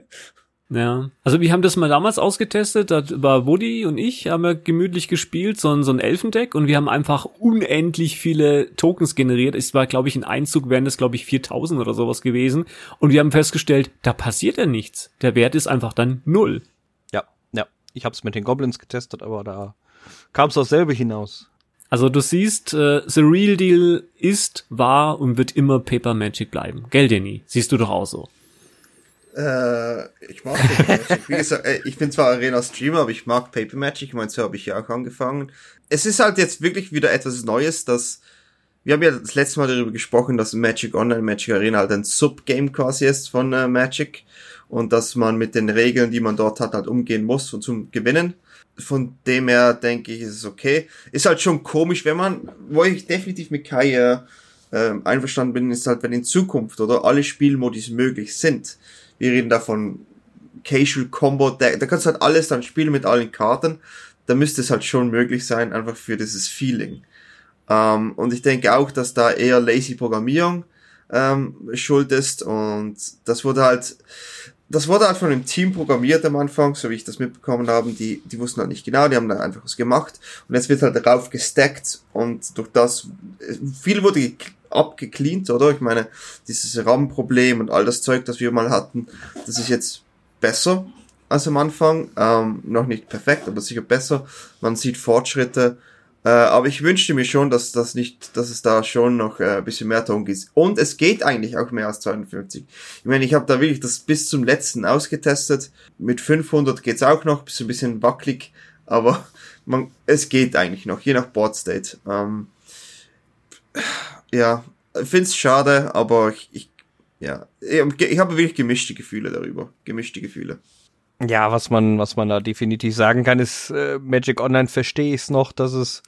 Ja, also wir haben das mal damals ausgetestet, da war Woody und ich, haben wir gemütlich gespielt, so ein, so ein Elfendeck und wir haben einfach unendlich viele Tokens generiert. Es war, glaube ich, in Einzug wären das, glaube ich, 4000 oder sowas gewesen und wir haben festgestellt, da passiert ja nichts. Der Wert ist einfach dann null. Ja, ja. Ich habe es mit den Goblins getestet, aber da kam es dasselbe hinaus. Also du siehst, äh, The Real Deal ist, war und wird immer Paper Magic bleiben. Gell, Danny? Siehst du doch auch so. Äh, ich mag Paper Magic. Wie gesagt, äh, ich bin zwar Arena-Streamer, aber ich mag Paper Magic. Ich meine, so habe ich ja auch angefangen. Es ist halt jetzt wirklich wieder etwas Neues, dass wir haben ja das letzte Mal darüber gesprochen, dass Magic Online, Magic Arena halt ein Subgame quasi ist von äh, Magic und dass man mit den Regeln, die man dort hat, halt umgehen muss und zum Gewinnen. Von dem her denke ich, ist es okay. Ist halt schon komisch, wenn man, wo ich definitiv mit Kai äh, äh, einverstanden bin, ist halt, wenn in Zukunft oder alle Spielmodis möglich sind. Wir reden da von Casual Combo, da, da kannst du halt alles dann spielen mit allen Karten. Da müsste es halt schon möglich sein, einfach für dieses Feeling. Ähm, und ich denke auch, dass da eher lazy Programmierung ähm, schuld ist und das wurde halt, das wurde halt von einem Team programmiert am Anfang, so wie ich das mitbekommen habe. Die, die wussten halt nicht genau, die haben da einfach was gemacht und jetzt wird halt darauf gestackt und durch das viel wurde abgecleant, oder? Ich meine, dieses RAM-Problem und all das Zeug, das wir mal hatten, das ist jetzt besser als am Anfang. Ähm, noch nicht perfekt, aber sicher besser. Man sieht Fortschritte. Äh, aber ich wünschte mir schon, dass das nicht, dass es da schon noch äh, ein bisschen mehr Ton gibt. Und es geht eigentlich auch mehr als 250. Ich meine, ich habe da wirklich das bis zum letzten ausgetestet. Mit 500 geht's auch noch, bist ein bisschen wackelig, aber man, es geht eigentlich noch, je nach Board State. Ähm, ja, find's schade, aber ich, ich ja, ich habe wirklich gemischte Gefühle darüber, gemischte Gefühle. Ja, was man, was man da definitiv sagen kann, ist, äh, Magic Online verstehe ich es noch, dass es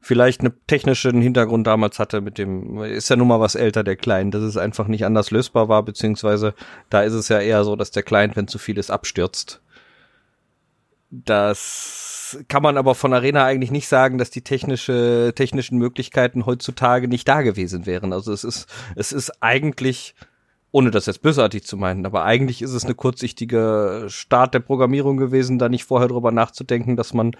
vielleicht einen technischen Hintergrund damals hatte mit dem, ist ja nun mal was älter, der Client, dass es einfach nicht anders lösbar war, beziehungsweise da ist es ja eher so, dass der Client, wenn zu viel ist, abstürzt. Das kann man aber von Arena eigentlich nicht sagen, dass die technische, technischen Möglichkeiten heutzutage nicht da gewesen wären. Also es ist, es ist eigentlich, ohne das jetzt bösartig zu meinen, aber eigentlich ist es eine kurzsichtige Start der Programmierung gewesen, da nicht vorher drüber nachzudenken, dass man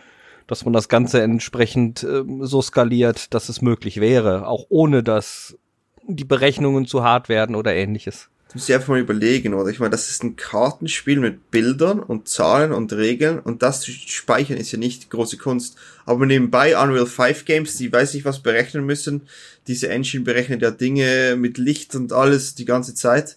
dass man das Ganze entsprechend äh, so skaliert, dass es möglich wäre, auch ohne dass die Berechnungen zu hart werden oder ähnliches. Du musst dir einfach mal überlegen, oder? Ich meine, das ist ein Kartenspiel mit Bildern und Zahlen und Regeln und das zu speichern ist ja nicht große Kunst. Aber nebenbei Unreal 5 Games, die weiß nicht was berechnen müssen. Diese Engine berechnet ja Dinge mit Licht und alles die ganze Zeit.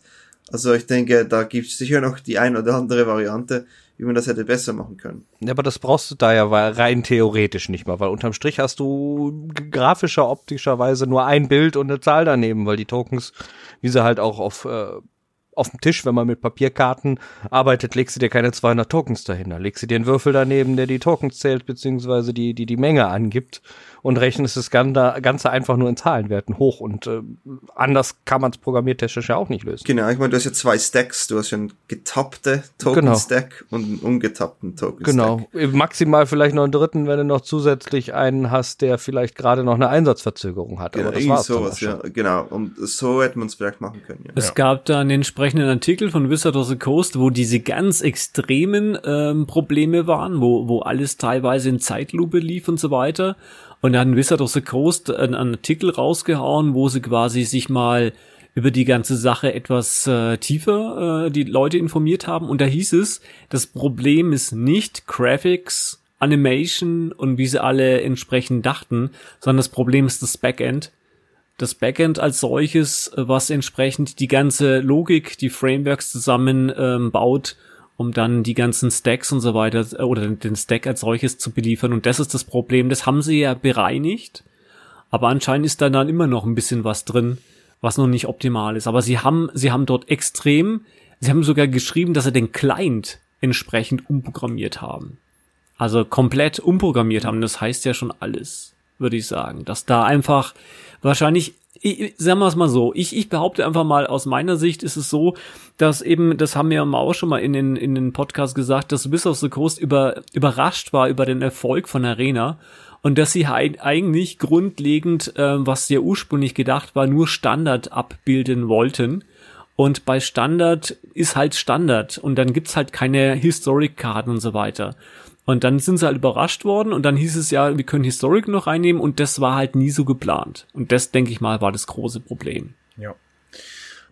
Also ich denke, da gibt es sicher noch die ein oder andere Variante, wie man das hätte besser machen können. Ja, aber das brauchst du da ja rein theoretisch nicht mal, weil unterm Strich hast du grafischer, optischerweise nur ein Bild und eine Zahl daneben, weil die Tokens, wie sie halt auch auf äh, auf dem Tisch, wenn man mit Papierkarten arbeitet, legst du dir keine 200 Tokens dahinter. Legst du dir einen Würfel daneben, der die Tokens zählt, beziehungsweise die, die, die Menge angibt und rechnest das Ganze einfach nur in Zahlenwerten hoch. Und äh, anders kann man es programmiertechnisch ja auch nicht lösen. Genau, ich meine, du hast ja zwei Stacks. Du hast ja einen getappte Token-Stack genau. und einen ungetappten Token-Stack. Genau. Maximal vielleicht noch einen dritten, wenn du noch zusätzlich einen hast, der vielleicht gerade noch eine Einsatzverzögerung hat. Genau, Aber das war's sowas, ja, genau. Und so hätte man es vielleicht machen können. Ja. Es ja. gab da einen entsprechenden Artikel von Wizard of the Coast, wo diese ganz extremen ähm, Probleme waren, wo, wo alles teilweise in Zeitlupe lief und so weiter. Und dann Wizard of the Coast einen, einen Artikel rausgehauen, wo sie quasi sich mal über die ganze Sache etwas äh, tiefer äh, die Leute informiert haben. Und da hieß es, das Problem ist nicht Graphics, Animation und wie sie alle entsprechend dachten, sondern das Problem ist das Backend. Das Backend als solches, was entsprechend die ganze Logik, die Frameworks zusammen ähm, baut um dann die ganzen Stacks und so weiter äh, oder den Stack als solches zu beliefern. Und das ist das Problem. Das haben sie ja bereinigt, aber anscheinend ist da dann immer noch ein bisschen was drin, was noch nicht optimal ist. Aber sie haben, sie haben dort extrem, sie haben sogar geschrieben, dass sie den Client entsprechend umprogrammiert haben. Also komplett umprogrammiert haben. Das heißt ja schon alles, würde ich sagen. Dass da einfach wahrscheinlich ich, sagen wir es mal so, ich, ich behaupte einfach mal, aus meiner Sicht ist es so, dass eben, das haben wir ja auch schon mal in den, in den Podcast gesagt, dass Wiss of the Coast über, überrascht war über den Erfolg von Arena und dass sie eigentlich grundlegend, äh, was ja ursprünglich gedacht war, nur Standard abbilden wollten. Und bei Standard ist halt Standard und dann gibt's halt keine Historic-Karten und so weiter. Und dann sind sie halt überrascht worden und dann hieß es ja, wir können Historic noch reinnehmen und das war halt nie so geplant. Und das, denke ich mal, war das große Problem. Ja.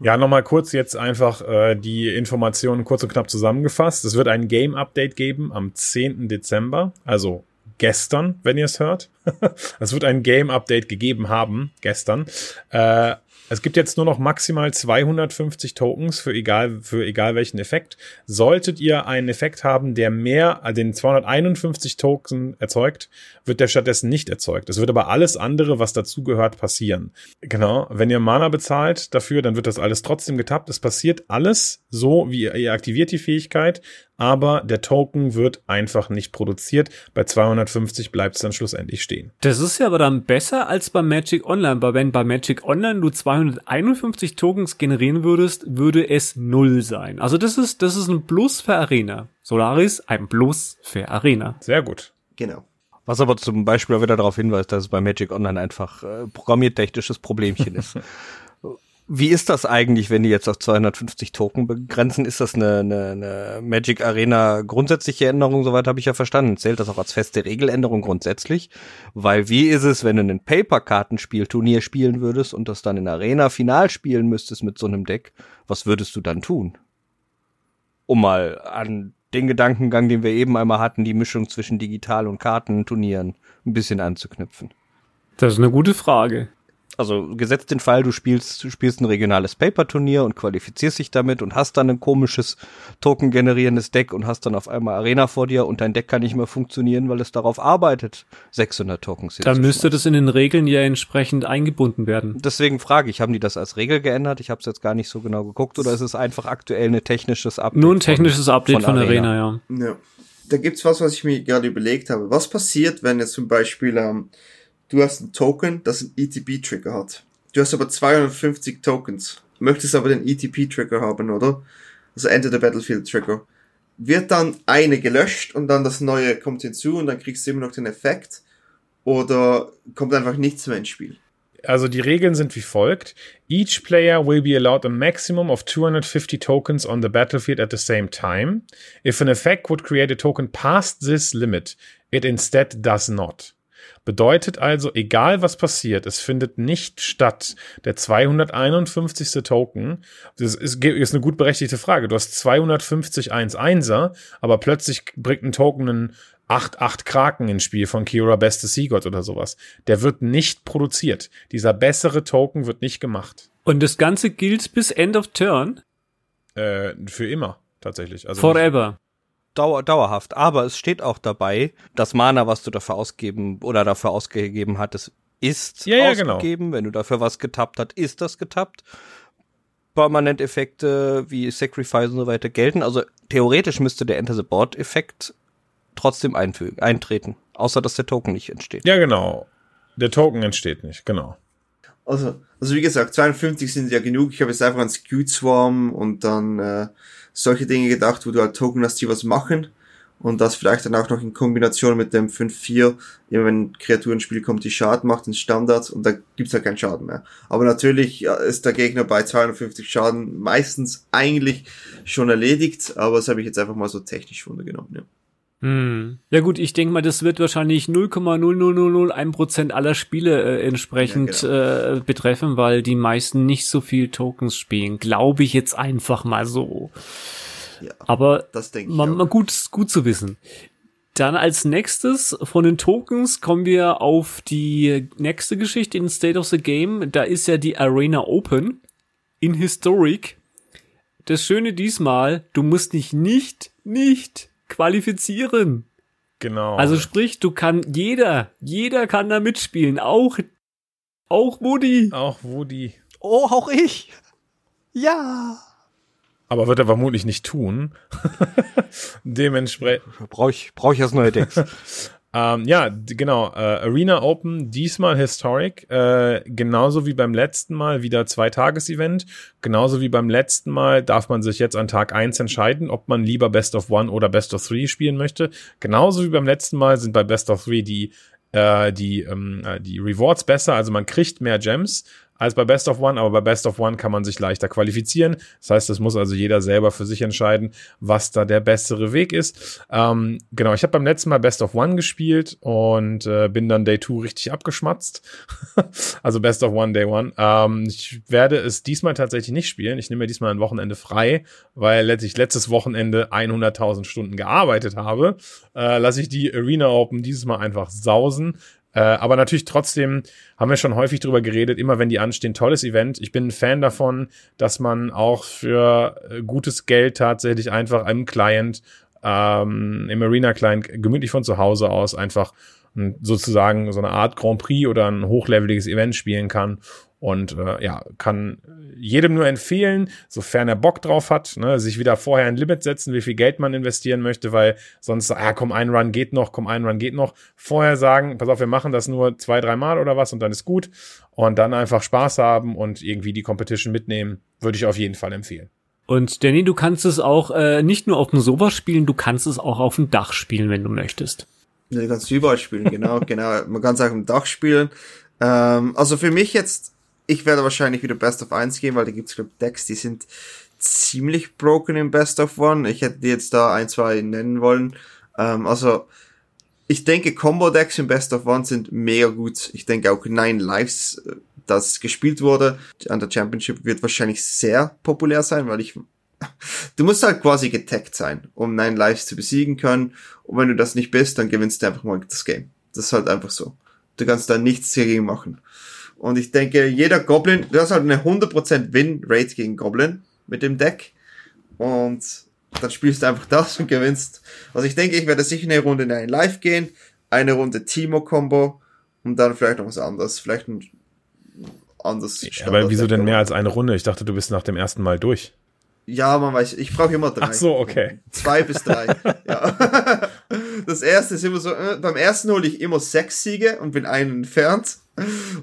Ja, nochmal kurz jetzt einfach äh, die Informationen kurz und knapp zusammengefasst. Es wird ein Game-Update geben am 10. Dezember, also gestern, wenn ihr es hört. es wird ein Game-Update gegeben haben, gestern. Äh, es gibt jetzt nur noch maximal 250 Tokens für egal, für egal welchen Effekt. Solltet ihr einen Effekt haben, der mehr als den 251 Token erzeugt, wird der stattdessen nicht erzeugt. Es wird aber alles andere, was dazugehört, passieren. Genau. Wenn ihr Mana bezahlt dafür, dann wird das alles trotzdem getappt. Es passiert alles so, wie ihr aktiviert die Fähigkeit, aber der Token wird einfach nicht produziert. Bei 250 bleibt es dann schlussendlich stehen. Das ist ja aber dann besser als bei Magic Online, weil wenn bei Magic Online du 251 Tokens generieren würdest, würde es null sein. Also das ist, das ist ein Plus für Arena. Solaris, ein Plus für Arena. Sehr gut. Genau. Was aber zum Beispiel wieder darauf hinweist, dass es bei Magic Online einfach äh, programmiertechnisches Problemchen ist. Wie ist das eigentlich, wenn die jetzt auf 250 Token begrenzen? Ist das eine, eine, eine Magic Arena grundsätzliche Änderung? Soweit habe ich ja verstanden. Zählt das auch als feste Regeländerung grundsätzlich? Weil wie ist es, wenn du ein Paper-Kartenspiel-Turnier spielen würdest und das dann in Arena final spielen müsstest mit so einem Deck? Was würdest du dann tun? Um mal an den Gedankengang, den wir eben einmal hatten, die Mischung zwischen Digital- und Kartenturnieren ein bisschen anzuknüpfen. Das ist eine gute Frage also gesetzt den Fall, du spielst, du spielst ein regionales Paper-Turnier und qualifizierst dich damit und hast dann ein komisches Token generierendes Deck und hast dann auf einmal Arena vor dir und dein Deck kann nicht mehr funktionieren, weil es darauf arbeitet, 600 Tokens. Dann müsste das in den Regeln ja entsprechend eingebunden werden. Deswegen frage ich, haben die das als Regel geändert? Ich habe es jetzt gar nicht so genau geguckt oder ist es einfach aktuell ein technisches Update? Nur ein technisches von, Update von, von Arena. Arena, ja. ja. Da gibt's was, was ich mir gerade überlegt habe. Was passiert, wenn jetzt zum Beispiel ähm, du hast ein Token, das einen ETB-Trigger hat. Du hast aber 250 Tokens, möchtest aber den ETP-Trigger haben, oder? Also Enter the Battlefield-Trigger. Wird dann eine gelöscht und dann das neue kommt hinzu und dann kriegst du immer noch den Effekt? Oder kommt einfach nichts mehr ins Spiel? Also die Regeln sind wie folgt. Each player will be allowed a maximum of 250 tokens on the battlefield at the same time. If an effect would create a token past this limit, it instead does not. Bedeutet also, egal was passiert, es findet nicht statt. Der 251. Token, das ist, ist eine gut berechtigte Frage. Du hast 250 1-1er, aber plötzlich bringt ein Token einen 8-8 Kraken ins Spiel von Kira Beste Seagott oder sowas. Der wird nicht produziert. Dieser bessere Token wird nicht gemacht. Und das Ganze gilt bis End of Turn? Äh, für immer, tatsächlich. Also Forever dauer, dauerhaft. Aber es steht auch dabei, das Mana, was du dafür ausgeben oder dafür ausgegeben hattest, ist ja, ja, genau. ausgegeben. Genau. Wenn du dafür was getappt hast, ist das getappt. Permanent-Effekte wie Sacrifice und so weiter gelten. Also theoretisch müsste der Enter the Board-Effekt trotzdem einfügen, eintreten. Außer dass der Token nicht entsteht. Ja, genau. Der Token entsteht nicht, genau. Also, also wie gesagt, 52 sind ja genug. Ich habe jetzt einfach an Skewed Swarm und dann äh, solche Dinge gedacht, wo du halt Token hast, die was machen. Und das vielleicht dann auch noch in Kombination mit dem 5-4, immer wenn ein Kreaturenspiel kommt, die Schaden macht, in Standard und da gibt's halt keinen Schaden mehr. Aber natürlich ist der Gegner bei 250 Schaden meistens eigentlich schon erledigt, aber das habe ich jetzt einfach mal so technisch runtergenommen, ja. Hm. Ja gut, ich denke mal, das wird wahrscheinlich 0,0001% aller Spiele äh, entsprechend ja, genau. äh, betreffen, weil die meisten nicht so viel Tokens spielen. Glaube ich jetzt einfach mal so. Ja, Aber das denke ich mal, mal gut, gut zu wissen. Dann als nächstes von den Tokens kommen wir auf die nächste Geschichte in State of the Game. Da ist ja die Arena Open in Historic. Das Schöne diesmal, du musst dich nicht, nicht qualifizieren. Genau. Also sprich, du kann jeder, jeder kann da mitspielen, auch auch Woody. Auch Woody. Oh, auch ich. Ja. aber wird er vermutlich nicht tun. Dementsprechend. Brauche ich, brauch ich das neue Decks. Ähm, ja, genau. Äh, Arena Open, diesmal Historic. Äh, genauso wie beim letzten Mal wieder Zwei-Tages-Event. Genauso wie beim letzten Mal darf man sich jetzt an Tag eins entscheiden, ob man lieber Best of One oder Best of Three spielen möchte. Genauso wie beim letzten Mal sind bei Best of Three die äh, die, ähm, äh, die Rewards besser, also man kriegt mehr Gems, als bei Best of One, aber bei Best of One kann man sich leichter qualifizieren. Das heißt, das muss also jeder selber für sich entscheiden, was da der bessere Weg ist. Ähm, genau, ich habe beim letzten Mal Best of One gespielt und äh, bin dann Day 2 richtig abgeschmatzt. also Best of One, Day One. Ähm, ich werde es diesmal tatsächlich nicht spielen. Ich nehme mir diesmal ein Wochenende frei, weil ich letztes Wochenende 100.000 Stunden gearbeitet habe. Äh, lasse ich die Arena Open dieses Mal einfach sausen äh, aber natürlich trotzdem haben wir schon häufig drüber geredet, immer wenn die anstehen, tolles Event. Ich bin ein Fan davon, dass man auch für äh, gutes Geld tatsächlich einfach im Client, ähm, im Arena Client gemütlich von zu Hause aus einfach sozusagen so eine Art Grand Prix oder ein hochleveliges Event spielen kann. Und äh, ja, kann jedem nur empfehlen, sofern er Bock drauf hat, ne, sich wieder vorher ein Limit setzen, wie viel Geld man investieren möchte, weil sonst, ah, komm, ein Run geht noch, komm, ein Run geht noch. Vorher sagen, pass auf, wir machen das nur zwei, dreimal oder was und dann ist gut. Und dann einfach Spaß haben und irgendwie die Competition mitnehmen, würde ich auf jeden Fall empfehlen. Und Danny, du kannst es auch äh, nicht nur auf dem Sofa spielen, du kannst es auch auf dem Dach spielen, wenn du möchtest. Ja, du kannst überall spielen, genau, genau. Man kann es auch auf dem Dach spielen. Ähm, also für mich jetzt ich werde wahrscheinlich wieder Best of 1 gehen, weil da gibt's glaube Decks, die sind ziemlich broken im Best of One. Ich hätte die jetzt da ein, zwei nennen wollen. Ähm, also ich denke, Combo-Decks im Best of One sind mega gut. Ich denke auch Nine Lives, äh, das gespielt wurde an der Championship, wird wahrscheinlich sehr populär sein, weil ich du musst halt quasi getaggt sein, um Nine Lives zu besiegen können. Und wenn du das nicht bist, dann gewinnst du einfach mal das Game. Das ist halt einfach so. Du kannst da nichts dagegen machen. Und ich denke, jeder Goblin, du hast halt eine 100% Win-Rate gegen Goblin mit dem Deck. Und dann spielst du einfach das und gewinnst. Also ich denke, ich werde sicher eine Runde in ein Live gehen, eine Runde Timo-Combo und dann vielleicht noch was anderes. Vielleicht ein anderes. Ja, aber wieso denn mehr als eine Runde? Ich dachte, du bist nach dem ersten Mal durch. Ja, man weiß, ich brauche immer drei. Ach so, okay. Zwei bis drei. ja. Das erste ist immer so, äh, beim ersten hole ich immer sechs Siege und bin einen entfernt.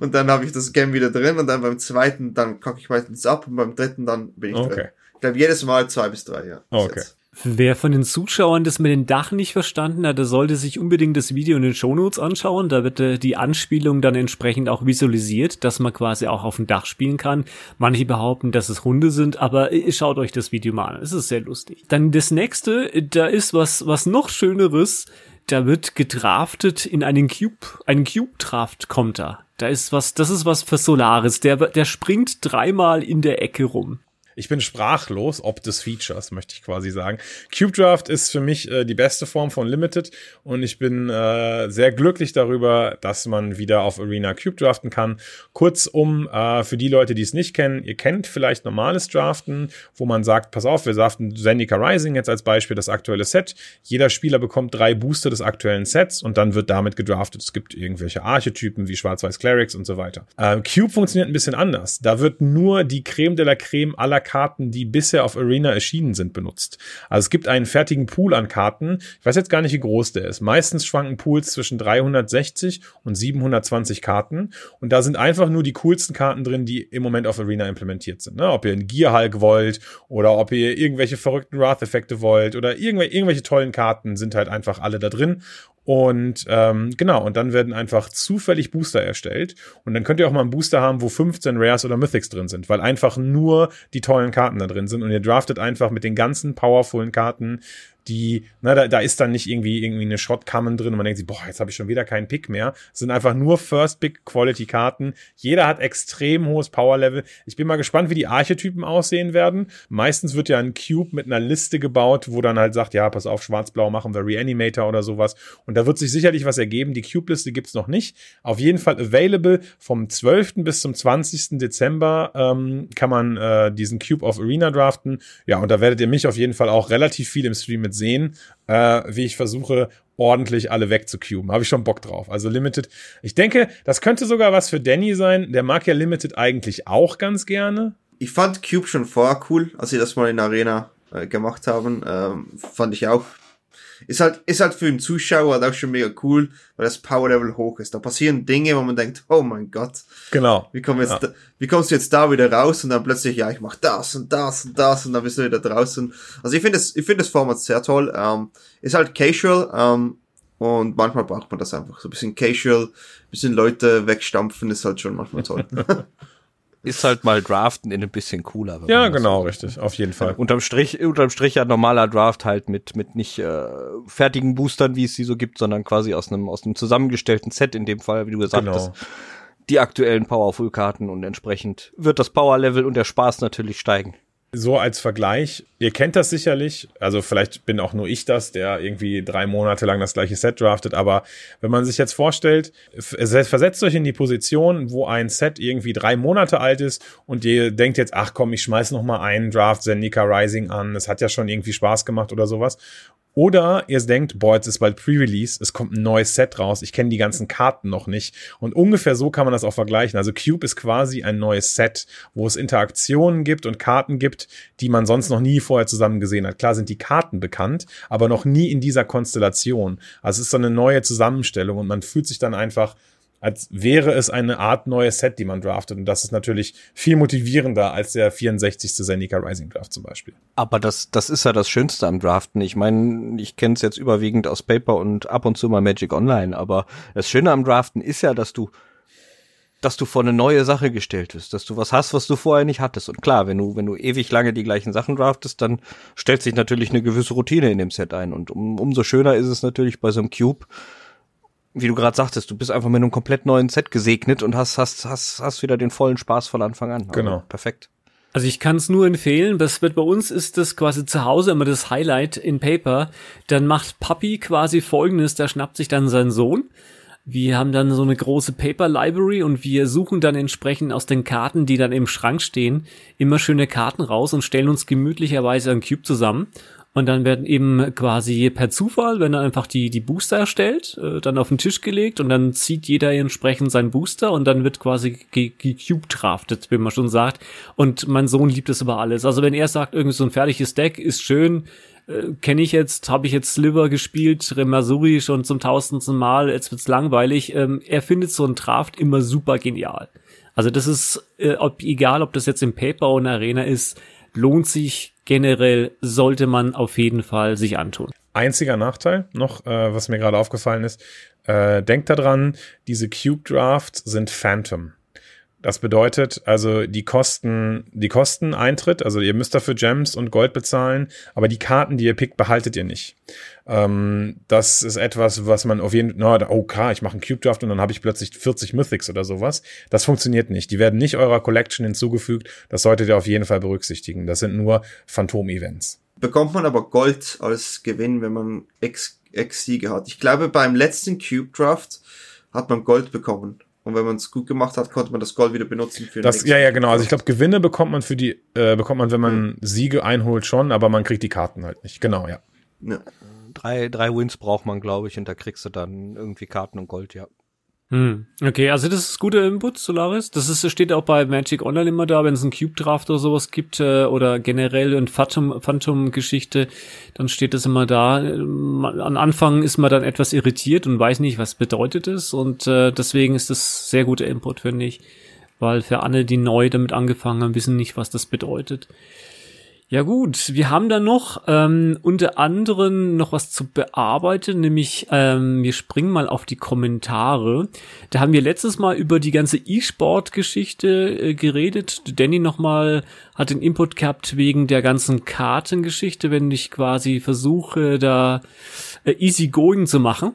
Und dann habe ich das Game wieder drin und dann beim zweiten, dann kacke ich meistens ab und beim dritten dann bin ich okay. drin. Ich glaube jedes Mal zwei bis drei, ja. Okay. Jetzt. Wer von den Zuschauern das mit dem Dach nicht verstanden hat, der sollte sich unbedingt das Video in den Shownotes anschauen. Da wird äh, die Anspielung dann entsprechend auch visualisiert, dass man quasi auch auf dem Dach spielen kann. Manche behaupten, dass es Hunde sind, aber äh, schaut euch das Video mal an. Es ist sehr lustig. Dann das nächste, da ist was, was noch schöneres. Da wird gedraftet in einen Cube, einen Cube-Draft kommt da. Da ist was, das ist was für Solaris. Der, der springt dreimal in der Ecke rum. Ich bin sprachlos, ob des Features, möchte ich quasi sagen. Cube Draft ist für mich äh, die beste Form von Limited und ich bin äh, sehr glücklich darüber, dass man wieder auf Arena Cube draften kann. Kurzum, äh, für die Leute, die es nicht kennen, ihr kennt vielleicht normales Draften, wo man sagt, pass auf, wir draften Zendika Rising jetzt als Beispiel das aktuelle Set. Jeder Spieler bekommt drei Booster des aktuellen Sets und dann wird damit gedraftet. Es gibt irgendwelche Archetypen wie Schwarz-Weiß Clerics und so weiter. Ähm, Cube funktioniert ein bisschen anders. Da wird nur die Creme de la Creme aller Karten, die bisher auf Arena erschienen sind, benutzt. Also es gibt einen fertigen Pool an Karten. Ich weiß jetzt gar nicht, wie groß der ist. Meistens schwanken Pools zwischen 360 und 720 Karten. Und da sind einfach nur die coolsten Karten drin, die im Moment auf Arena implementiert sind. Ne? Ob ihr einen Gearhulk wollt oder ob ihr irgendwelche verrückten Wrath-Effekte wollt oder irgendwelche tollen Karten sind halt einfach alle da drin. Und ähm, genau, und dann werden einfach zufällig Booster erstellt. Und dann könnt ihr auch mal einen Booster haben, wo 15 Rares oder Mythics drin sind, weil einfach nur die tollen Karten da drin sind. Und ihr draftet einfach mit den ganzen powervollen Karten die, na, da, da ist dann nicht irgendwie irgendwie eine Shotkammern drin und man denkt sich, boah, jetzt habe ich schon wieder keinen Pick mehr. Es sind einfach nur First Pick Quality Karten. Jeder hat extrem hohes Power Level. Ich bin mal gespannt, wie die Archetypen aussehen werden. Meistens wird ja ein Cube mit einer Liste gebaut, wo dann halt sagt, ja, pass auf, schwarz-blau machen wir Reanimator oder sowas. Und da wird sich sicherlich was ergeben. Die Cube-Liste gibt's noch nicht. Auf jeden Fall available vom 12. bis zum 20. Dezember ähm, kann man äh, diesen Cube of Arena draften. Ja, und da werdet ihr mich auf jeden Fall auch relativ viel im Stream mit sehen, äh, wie ich versuche, ordentlich alle wegzucuben. Habe ich schon Bock drauf. Also Limited. Ich denke, das könnte sogar was für Danny sein. Der mag ja Limited eigentlich auch ganz gerne. Ich fand Cube schon vorher cool, als sie das mal in der Arena äh, gemacht haben. Ähm, fand ich auch. Ist halt, ist halt für den Zuschauer halt auch schon mega cool, weil das Power Level hoch ist. Da passieren Dinge, wo man denkt, oh mein Gott, Genau. wie, komm jetzt Ja. da, wie kommst du jetzt da wieder raus? Und dann plötzlich, ja, ich mach das und das und das und dann bist du wieder draußen. Also ich finde das, ich finde das Format sehr toll. Ähm, ist halt casual, ähm, und manchmal braucht man das einfach. So ein bisschen casual, bisschen Leute wegstampfen ist halt schon manchmal toll. Ist halt mal Draften in ein bisschen cooler. Ja, genau, so- richtig. Auf jeden Fall. Unterm Strich, unterm Strich ja normaler Draft halt mit, mit nicht äh, fertigen Boostern, wie es sie so gibt, sondern quasi aus einem, aus einem zusammengestellten Set, in dem Fall, wie du gesagt Genau. hast, die aktuellen Powerful-Karten und entsprechend wird das Power-Level und der Spaß natürlich steigen. So als Vergleich, ihr kennt das sicherlich, also vielleicht bin auch nur ich das, der irgendwie drei Monate lang das gleiche Set draftet, aber wenn man sich jetzt vorstellt, versetzt euch in die Position, wo ein Set irgendwie drei Monate alt ist und ihr denkt jetzt, ach komm, ich schmeiß noch mal einen Draft Zendika Rising an, es hat ja schon irgendwie Spaß gemacht oder sowas. Oder ihr denkt, boah, jetzt ist bald Pre-Release, es kommt ein neues Set raus, ich kenne die ganzen Karten noch nicht. Und ungefähr so kann man das auch vergleichen. Also Cube ist quasi ein neues Set, wo es Interaktionen gibt und Karten gibt, die man sonst noch nie vorher zusammen gesehen hat. Klar sind die Karten bekannt, aber noch nie in dieser Konstellation. Also es ist so eine neue Zusammenstellung und man fühlt sich dann einfach als wäre es eine Art neues Set, die man draftet. Und das ist natürlich viel motivierender als der 64. Zendika Rising Draft zum Beispiel. Aber das, das ist ja das Schönste am Draften. Ich meine, ich kenne es jetzt überwiegend aus Paper und ab und zu mal Magic Online, aber das Schöne am Draften ist ja, dass du dass du vor eine neue Sache gestellt wirst, dass du was hast, was du vorher nicht hattest. Und klar, wenn du, wenn du ewig lange die gleichen Sachen draftest, dann stellt sich natürlich eine gewisse Routine in dem Set ein. Und um, umso schöner ist es natürlich bei so einem Cube, wie du gerade sagtest, du bist einfach mit einem komplett neuen Set gesegnet und hast, hast, hast, hast wieder den vollen Spaß von Anfang an. Also Genau. Perfekt. Also ich kann es nur empfehlen, das wird bei uns ist das quasi zu Hause immer das Highlight in Paper. Dann macht Papi quasi folgendes, der schnappt sich dann seinen Sohn. Wir haben dann so eine große Paper Library und wir suchen dann entsprechend aus den Karten, die dann im Schrank stehen, immer schöne Karten raus und stellen uns gemütlicherweise einen Cube zusammen. Und dann werden eben quasi per Zufall, wenn er einfach die, die Booster erstellt, äh, dann auf den Tisch gelegt und dann zieht jeder entsprechend seinen Booster und dann wird quasi ge- gecube-draftet, wie man schon sagt. Und mein Sohn liebt es über alles. Also wenn er sagt, irgendwie so ein fertiges Deck ist schön, äh, kenne ich jetzt, habe ich jetzt Sliver gespielt, Remasuri schon zum tausendsten Mal, jetzt wird's langweilig. Ähm, er findet so einen Draft immer super genial. Also das ist, äh, ob, egal ob das jetzt im Paper oder in Arena ist, lohnt sich generell, sollte man auf jeden Fall sich antun. Einziger Nachteil noch, äh, was mir gerade aufgefallen ist, äh, denkt daran, diese Cube Drafts sind Phantom. Das bedeutet also die Kosten, die Kosten Eintritt, also ihr müsst dafür Gems und Gold bezahlen, aber die Karten, die ihr pickt, behaltet ihr nicht. Ähm, das ist etwas, was man auf jeden Fall, no, oh klar, ich mache einen Cube Draft und dann habe ich plötzlich 40 Mythics oder sowas. Das funktioniert nicht. Die werden nicht eurer Collection hinzugefügt. Das solltet ihr auf jeden Fall berücksichtigen. Das sind nur Phantom-Events. Bekommt man aber Gold als Gewinn, wenn man X, X-Siege hat. Ich glaube, beim letzten Cube Draft hat man Gold bekommen. Und wenn man es gut gemacht hat, konnte man das Gold wieder benutzen für Das, ja, ja, genau. Also ich glaube, Gewinne bekommt man für die, äh, bekommt man, wenn man Siege einholt, schon, aber man kriegt die Karten halt nicht. Genau, ja. Ja. Drei, drei Wins braucht man, glaube ich, und da kriegst du dann irgendwie Karten und Gold, ja. Hm. Okay, also das ist guter Input, Solaris. Das ist, steht auch bei Magic Online immer da, wenn es einen Cube Draft oder sowas gibt äh, oder generell ein Phantom Phantom Geschichte, dann steht das immer da. Ähm, Am Anfang ist man dann etwas irritiert und weiß nicht, was bedeutet es und äh, deswegen ist das sehr guter Input, finde ich, weil für alle, die neu damit angefangen haben, wissen nicht, was das bedeutet. Ja gut, wir haben dann noch ähm, unter anderem noch was zu bearbeiten, nämlich ähm, wir springen mal auf die Kommentare. Da haben wir letztes Mal über die ganze E-Sport-Geschichte äh, geredet. Danny nochmal hat den Input gehabt wegen der ganzen Kartengeschichte, wenn ich quasi versuche, da äh, easy going zu machen.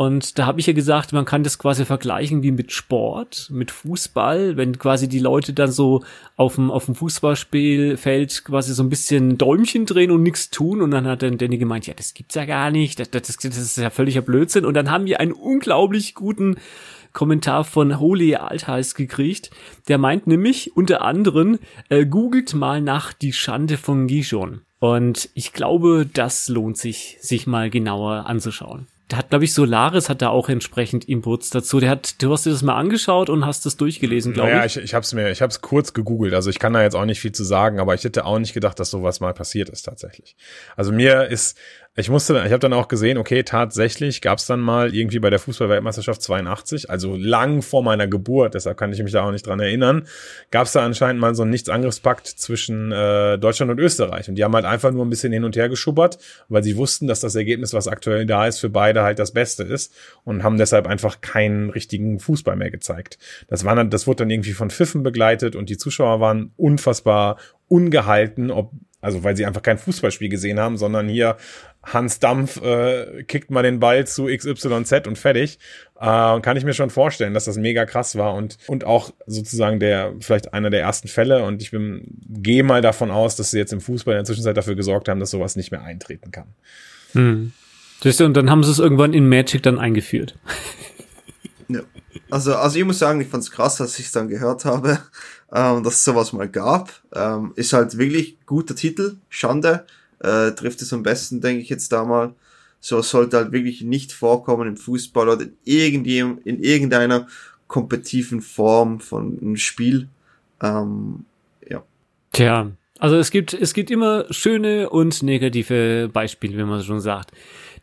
Und da habe ich ja gesagt, man kann das quasi vergleichen wie mit Sport, mit Fußball, wenn quasi die Leute dann so auf dem, auf dem Fußballspielfeld quasi so ein bisschen Däumchen drehen und nichts tun. Und dann hat dann Danny gemeint, ja, das gibt's ja gar nicht, das, das, das ist ja völliger Blödsinn. Und dann haben wir einen unglaublich guten Kommentar von Holy Altheis gekriegt. Der meint nämlich unter anderem, äh, googelt mal nach die Schande von Gijon. Und ich glaube, das lohnt sich, sich mal genauer anzuschauen. Da hat, glaube ich, Solaris hat da auch entsprechend Inputs dazu. Der hat, du hast dir das mal angeschaut und hast das durchgelesen, glaube naja, ich. ich. Ich habe es mir, ich habe es kurz gegoogelt. Also ich kann da jetzt auch nicht viel zu sagen, aber ich hätte auch nicht gedacht, dass sowas mal passiert ist tatsächlich. Also mir ist ich musste, ich habe dann auch gesehen, okay, tatsächlich gab es dann mal irgendwie bei der Fußballweltmeisterschaft 82, also lang vor meiner Geburt, deshalb kann ich mich da auch nicht dran erinnern, gab es da anscheinend mal so einen Nichtsangriffspakt zwischen äh, Deutschland und Österreich. Und die haben halt einfach nur ein bisschen hin und her geschubbert, weil sie wussten, dass das Ergebnis, was aktuell da ist, für beide halt das Beste ist und haben deshalb einfach keinen richtigen Fußball mehr gezeigt. Das war dann, das wurde dann irgendwie von Pfiffen begleitet und die Zuschauer waren unfassbar ungehalten, ob also weil sie einfach kein Fußballspiel gesehen haben, sondern hier Hans Dampf äh, kickt mal den Ball zu XYZ und fertig. Äh, kann ich mir schon vorstellen, dass das mega krass war und, und auch sozusagen der, vielleicht einer der ersten Fälle. Und ich bin, gehe mal davon aus, dass sie jetzt im Fußball in der Zwischenzeit dafür gesorgt haben, dass sowas nicht mehr eintreten kann. Hm. Und dann haben sie es irgendwann in Magic dann eingeführt. Ja. Also, also ich muss sagen, ich fand es krass, als ich es dann gehört habe, ähm, dass es sowas mal gab. Ähm, ist halt wirklich guter Titel, Schande äh, trifft es am besten, denke ich jetzt da mal. So sollte halt wirklich nicht vorkommen im Fußball oder in, irgendeinem, in irgendeiner kompetitiven Form von einem Spiel. Ähm, ja. Tja, also es gibt, es gibt immer schöne und negative Beispiele, wenn man schon sagt.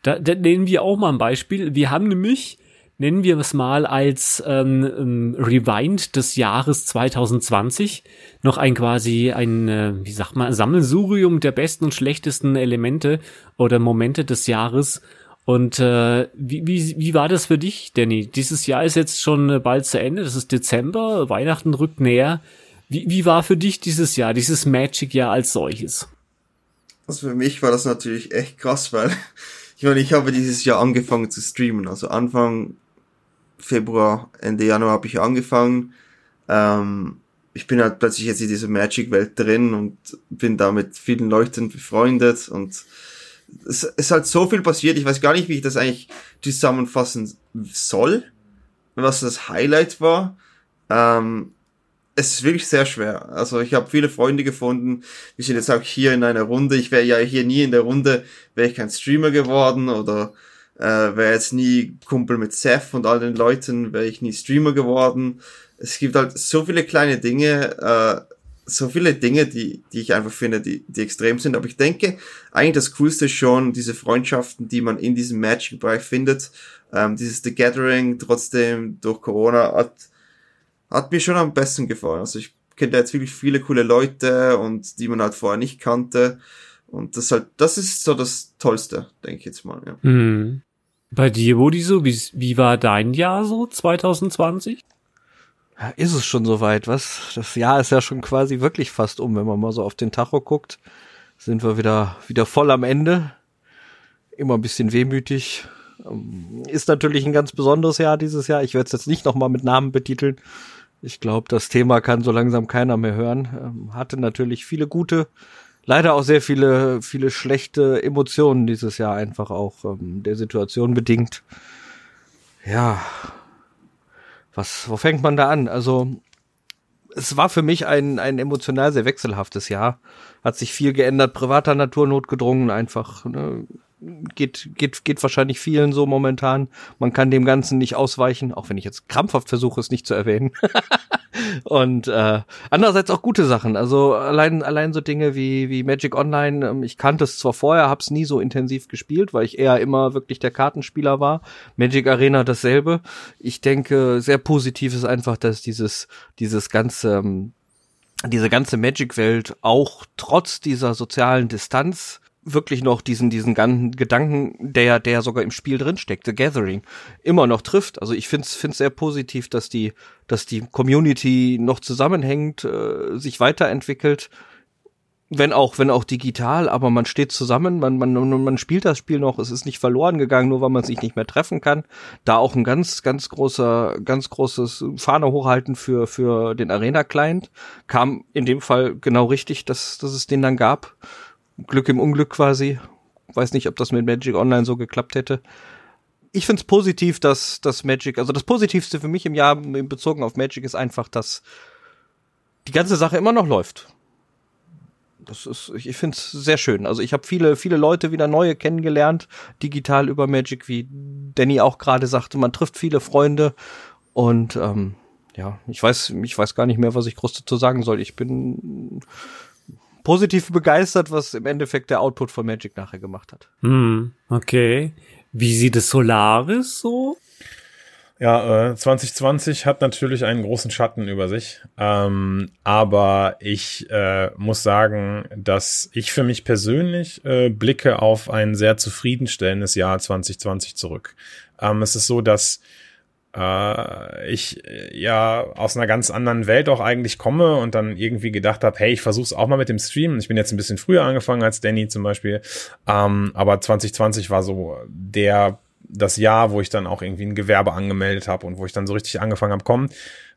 Da, da nehmen wir auch mal ein Beispiel. Wir haben nämlich nennen wir es mal als ähm, ähm Rewind des Jahres 2020 noch ein quasi ein, äh, wie sagt man, Sammelsurium der besten und schlechtesten Elemente oder Momente des Jahres. Und äh, wie, wie, wie war das für dich, Danny? Dieses Jahr ist jetzt schon äh, bald zu Ende, das ist Dezember, Weihnachten rückt näher. Wie, wie war für dich dieses Jahr, dieses Magic-Jahr als solches? Also für mich war das natürlich echt krass, weil ich meine, ich habe dieses Jahr angefangen zu streamen. Also Anfang Februar, Ende Januar habe ich angefangen. Ähm, ich bin halt plötzlich jetzt in dieser Magic-Welt drin und bin da mit vielen Leuten befreundet und es ist halt so viel passiert. Ich weiß gar nicht, wie ich das eigentlich zusammenfassen soll, was das Highlight war. Ähm, es ist wirklich sehr schwer. Also ich habe viele Freunde gefunden. Wir sind jetzt auch hier in einer Runde. Ich wäre ja hier nie in der Runde, wäre ich kein Streamer geworden oder äh, wäre jetzt nie Kumpel mit Seth und all den Leuten, wäre ich nie Streamer geworden. Es gibt halt so viele kleine Dinge, äh, so viele Dinge, die, die ich einfach finde, die, die extrem sind. Aber ich denke, eigentlich das Coolste ist schon diese Freundschaften, die man in diesem Magic-Bereich findet. Ähm, dieses The Gathering trotzdem durch Corona hat, hat mir schon am besten gefallen. Also ich kenne jetzt wirklich viele coole Leute und die man halt vorher nicht kannte. Und das halt, das ist so das Tollste, denke ich jetzt mal. Ja. Mhm. Bei dir, Woody, so, wie, wie war dein Jahr so 2020? Ja, ist es schon soweit, was? Das Jahr ist ja schon quasi wirklich fast um, wenn man mal so auf den Tacho guckt. Sind wir wieder, wieder voll am Ende. Immer ein bisschen wehmütig. Ähm, ist natürlich ein ganz besonderes Jahr dieses Jahr. Ich werde es jetzt nicht nochmal mit Namen betiteln. Ich glaube, das Thema kann so langsam keiner mehr hören. Ähm, hatte natürlich viele gute, leider auch sehr viele, viele schlechte Emotionen dieses Jahr einfach auch ähm, der Situation bedingt. Ja, was, wo fängt man da an? Also, es war für mich ein, ein emotional sehr wechselhaftes Jahr. Hat sich viel geändert, privater Natur notgedrungen, einfach, ne, geht, geht, geht wahrscheinlich vielen so momentan. Man kann dem Ganzen nicht ausweichen, auch wenn ich jetzt krampfhaft versuche, es nicht zu erwähnen. und äh, andererseits auch gute Sachen. Also allein, allein so Dinge wie, wie Magic Online, ähm, ich kannte es zwar vorher, hab's nie so intensiv gespielt, weil ich eher immer wirklich der Kartenspieler war. Magic Arena dasselbe. Ich denke, sehr positiv ist einfach, dass dieses, dieses ganze, ähm, diese ganze Magic-Welt auch trotz dieser sozialen Distanz wirklich noch diesen, diesen ganzen Gedanken, der, der sogar im Spiel drinsteckt, The Gathering, immer noch trifft. Also ich finde es find's sehr positiv, dass die, dass die Community noch zusammenhängt, äh, sich weiterentwickelt, wenn auch, wenn auch digital, aber man steht zusammen, man, man, man spielt das Spiel noch, es ist nicht verloren gegangen, nur weil man sich nicht mehr treffen kann. Da auch ein ganz, ganz großer, ganz großes Fahne hochhalten für, für den Arena-Client. Kam in dem Fall genau richtig, dass, dass es den dann gab. Glück im Unglück quasi. Weiß nicht, ob das mit Magic Online so geklappt hätte. Ich finde es positiv, dass das Magic, also das Positivste für mich im Jahr bezogen auf Magic ist einfach, dass die ganze Sache immer noch läuft. das ist, ich finde es sehr schön. Also ich habe viele, viele Leute wieder neue kennengelernt, digital über Magic, wie Danny auch gerade sagte, man trifft viele Freunde und ähm, ja, ich weiß, ich weiß gar nicht mehr, was ich groß dazu sagen soll. Ich bin positiv begeistert, was im Endeffekt der Output von Magic nachher gemacht hat. Hm, okay. Wie sieht es Solaris so? Ja, äh, 2020 hat natürlich einen großen Schatten über sich. Ähm, aber ich äh, muss sagen, dass ich für mich persönlich äh, blicke auf ein sehr zufriedenstellendes Jahr 2020 zurück. Ähm, es ist so, dass äh, ich äh, ja aus einer ganz anderen Welt auch eigentlich komme und dann irgendwie gedacht habe, hey, ich versuch's auch mal mit dem Stream. Ich bin jetzt ein bisschen früher angefangen als Danny zum Beispiel. Ähm, aber 2020 war so der das Jahr, wo ich dann auch irgendwie ein Gewerbe angemeldet habe und wo ich dann so richtig angefangen habe, komm,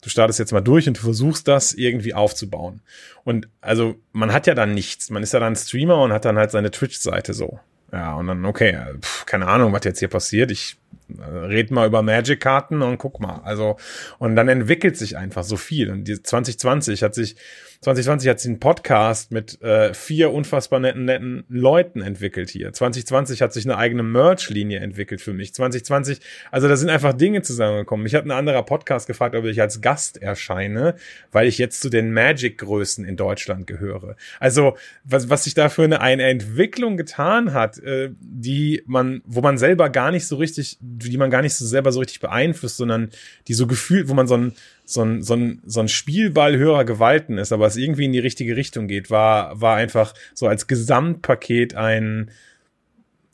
du startest jetzt mal durch und du versuchst das irgendwie aufzubauen. Und also man hat ja dann nichts, man ist ja dann Streamer und hat dann halt seine Twitch-Seite so. Ja, und dann, okay, pf, keine Ahnung, was jetzt hier passiert. Ich red mal über Magic-Karten und guck mal. Also, und dann entwickelt sich einfach so viel. Und die 2020 hat sich 2020 hat sie einen Podcast mit äh, vier unfassbar netten, netten Leuten entwickelt hier. 2020 hat sich eine eigene Merch-Linie entwickelt für mich. 2020, also da sind einfach Dinge zusammengekommen. Ich hat ein anderer Podcast gefragt, ob ich als Gast erscheine, weil ich jetzt zu den Magic-Größen in Deutschland gehöre. Also, was, was sich da für eine, eine Entwicklung getan hat, äh, die man, wo man selber gar nicht so richtig, die man gar nicht so selber so richtig beeinflusst, sondern die so gefühlt, wo man so ein so ein, so ein, so ein Spielball höherer Gewalten ist, aber es irgendwie in die richtige Richtung geht, war, war einfach so als Gesamtpaket ein,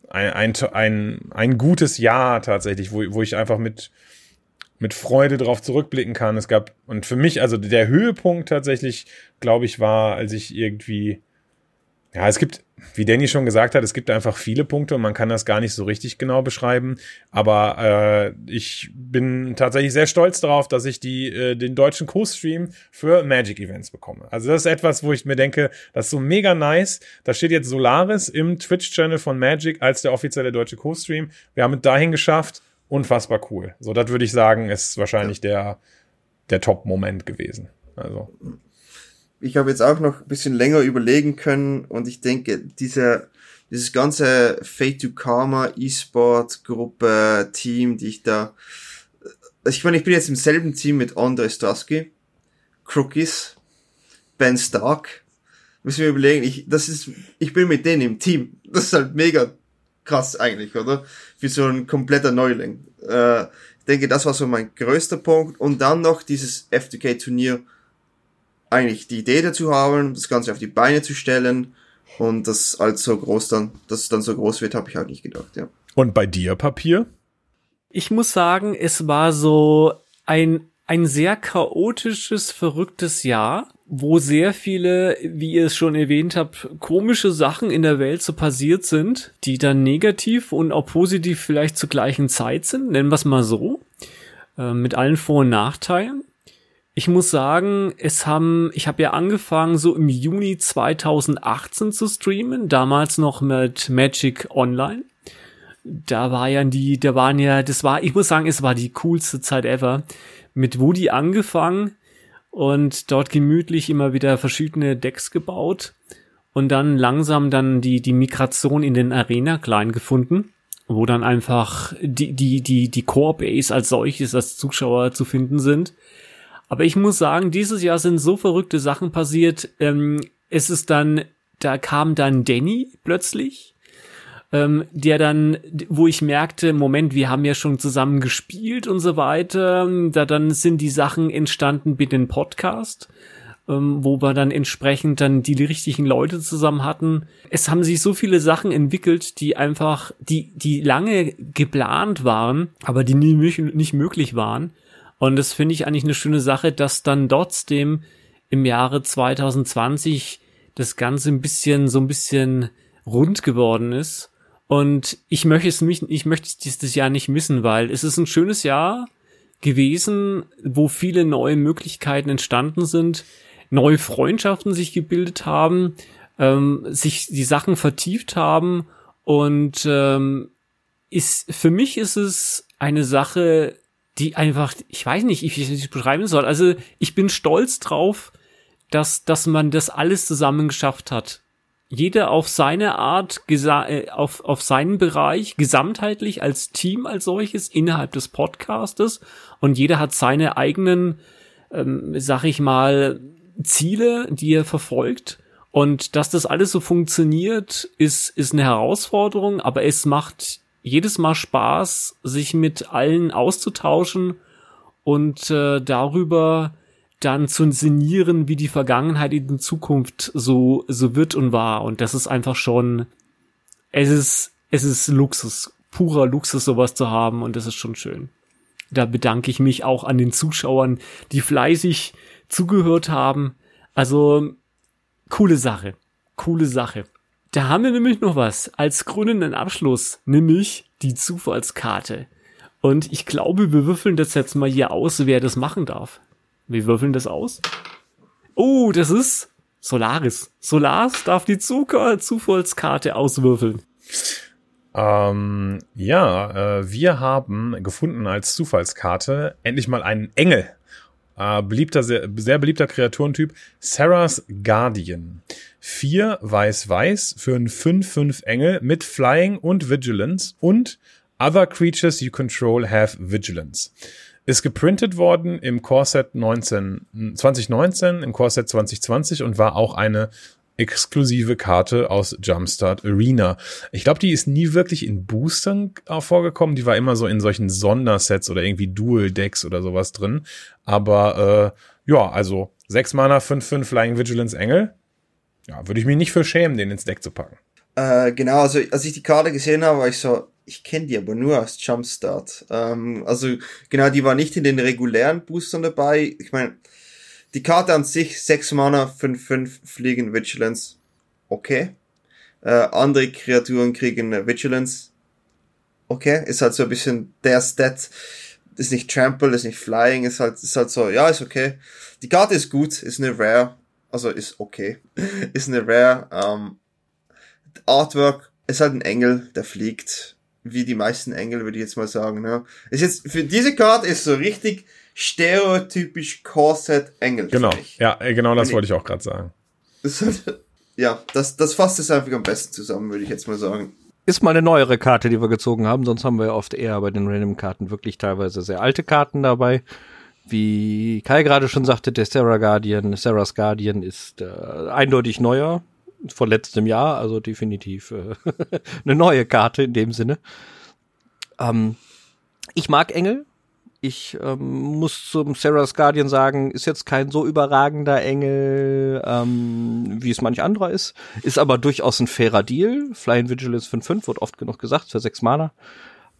ein, ein, ein, ein gutes Jahr tatsächlich, wo, wo ich einfach mit, mit Freude drauf zurückblicken kann. Es gab, und für mich, also der Höhepunkt tatsächlich, glaube ich, war, als ich irgendwie ja, es gibt, wie Danny schon gesagt hat, es gibt einfach viele Punkte und man kann das gar nicht so richtig genau beschreiben. Aber äh, ich bin tatsächlich sehr stolz darauf, dass ich die, äh, den deutschen Co-Stream für Magic Events bekomme. Also das ist etwas, wo ich mir denke, das ist so mega nice. Da steht jetzt Solaris im Twitch-Channel von Magic als der offizielle deutsche Co-Stream. Wir haben es dahin geschafft. Unfassbar cool. So, das würde ich sagen, ist wahrscheinlich der, der Top-Moment gewesen. Also ich habe jetzt auch noch ein bisschen länger überlegen können und ich denke, diese, dieses ganze Fate to Karma E-Sport Gruppe Team, die ich da, ich meine, ich bin jetzt im selben Team mit Andre Strasky, Crookies, Ben Stark. Müssen wir überlegen, ich, das ist, ich bin mit denen im Team. Das ist halt mega krass eigentlich, oder? Für so ein kompletter Neuling. Äh, ich denke, das war so mein größter Punkt. Und dann noch dieses FTK Turnier eigentlich die Idee dazu haben, das Ganze auf die Beine zu stellen und das als so groß dann, dass es dann so groß wird, habe ich halt nicht gedacht, ja. Und bei dir, Papier? Ich muss sagen, es war so ein, ein sehr chaotisches, verrücktes Jahr, wo sehr viele, wie ihr es schon erwähnt habt, komische Sachen in der Welt so passiert sind, die dann negativ und auch positiv vielleicht zur gleichen Zeit sind, nennen wir es mal so, äh, mit allen Vor- und Nachteilen. Ich muss sagen, es haben, ich habe ja angefangen so im Juni 2018 zu streamen, damals noch mit Magic Online. Da war ja die, da waren ja, das war, ich muss sagen, es war die coolste Zeit ever. Mit Woody angefangen und dort gemütlich immer wieder verschiedene Decks gebaut und dann langsam dann die, die Migration in den Arena klein gefunden, wo dann einfach die, die, die, die Core-Base als solches als Zuschauer zu finden sind aber ich muss sagen, dieses Jahr sind so verrückte Sachen passiert. Ähm, es ist dann, da kam dann Danny plötzlich, ähm, der dann, wo ich merkte, Moment, wir haben ja schon zusammen gespielt und so weiter. Da dann sind die Sachen entstanden mit dem Podcast. Ähm, wo wir dann entsprechend dann die richtigen Leute zusammen hatten. Es haben sich so viele Sachen entwickelt, die einfach, die, die lange geplant waren, aber die nie, nicht möglich waren. Und das finde ich eigentlich eine schöne Sache, dass dann trotzdem im Jahre 2020 das Ganze ein bisschen, so ein bisschen rund geworden ist. Und ich möchte es mich, ich möchte es dieses Jahr nicht missen, weil es ist ein schönes Jahr gewesen, wo viele neue Möglichkeiten entstanden sind, neue Freundschaften sich gebildet haben, ähm, sich die Sachen vertieft haben und ähm, ist für mich ist es eine Sache, die einfach, ich weiß nicht, wie ich es beschreiben soll. Also ich bin stolz drauf, dass, dass man das alles zusammen geschafft hat. jeder auf seine Art, äh, auf, auf seinen Bereich, gesamtheitlich als Team als solches innerhalb des Podcastes und jeder hat seine eigenen, ähm, sag ich mal, Ziele, die er verfolgt. Und dass das alles so funktioniert, ist, ist eine Herausforderung, aber es macht jedes Mal Spaß, sich mit allen auszutauschen und äh, darüber dann zu inszenieren, wie die Vergangenheit in Zukunft so, so wird und war. Und das ist einfach schon, es ist, es ist Luxus, purer Luxus, sowas zu haben und das ist schon schön. Da bedanke ich mich auch an den Zuschauern, die fleißig zugehört haben. Also, coole Sache. Coole Sache. Da haben wir nämlich noch was als krönenden Abschluss, nämlich die Zufallskarte. Und ich glaube, wir würfeln das jetzt mal hier aus, wer das machen darf. Wir würfeln das aus. Oh, das ist Solaris. Solaris darf die Zufallskarte auswürfeln. Ähm, ja, äh, wir haben gefunden als Zufallskarte endlich mal einen Engel. Äh, beliebter, sehr, sehr beliebter Kreaturentyp. Sarah's Guardian. Vier weiß-weiß für einen 5-5 Engel mit Flying und Vigilance und Other Creatures you control have Vigilance ist geprintet worden im Core-Set 19, 2019, im Core-Set 2020 und war auch eine exklusive Karte aus Jumpstart Arena. Ich glaube, die ist nie wirklich in Boostern vorgekommen. Die war immer so in solchen Sondersets oder irgendwie Dual-Decks oder sowas drin. Aber äh, ja, also 6 Mana, 5-5 Flying Vigilance Engel. Ja, würde ich mich nicht für schämen, den ins Deck zu packen. Äh, genau, also als ich die Karte gesehen habe, war ich so, ich kenne die aber nur aus Jumpstart. Ähm, also genau, die war nicht in den regulären Boostern dabei. Ich meine, die Karte an sich, 6 Mana, 5-5 Fliegen Vigilance, okay. Äh, andere Kreaturen kriegen Vigilance, okay. Ist halt so ein bisschen der Stat, ist nicht Trample, ist nicht Flying, ist halt, ist halt so, ja, ist okay. Die Karte ist gut, ist eine Rare, also ist okay, ist eine Rare. Ähm, Artwork ist halt ein Engel, der fliegt wie die meisten Engel, würde ich jetzt mal sagen. Ne? Ist jetzt, für diese Karte ist so richtig stereotypisch Corset Engel. Genau, ja, äh, genau das wollte ich auch gerade sagen. Das, ja, das, das fasst es einfach am besten zusammen, würde ich jetzt mal sagen. Ist mal eine neuere Karte, die wir gezogen haben, sonst haben wir oft eher bei den Random-Karten wirklich teilweise sehr alte Karten dabei. Wie Kai gerade schon sagte, der Sarah Guardian, Sarah's Guardian ist äh, eindeutig neuer von letztem Jahr, also definitiv äh, eine neue Karte in dem Sinne. Ähm, ich mag Engel. Ich ähm, muss zum Sarah's Guardian sagen, ist jetzt kein so überragender Engel, ähm, wie es manch anderer ist. Ist aber durchaus ein fairer Deal. Flying Vigilance 5-5 wird oft genug gesagt, für 6 Mana.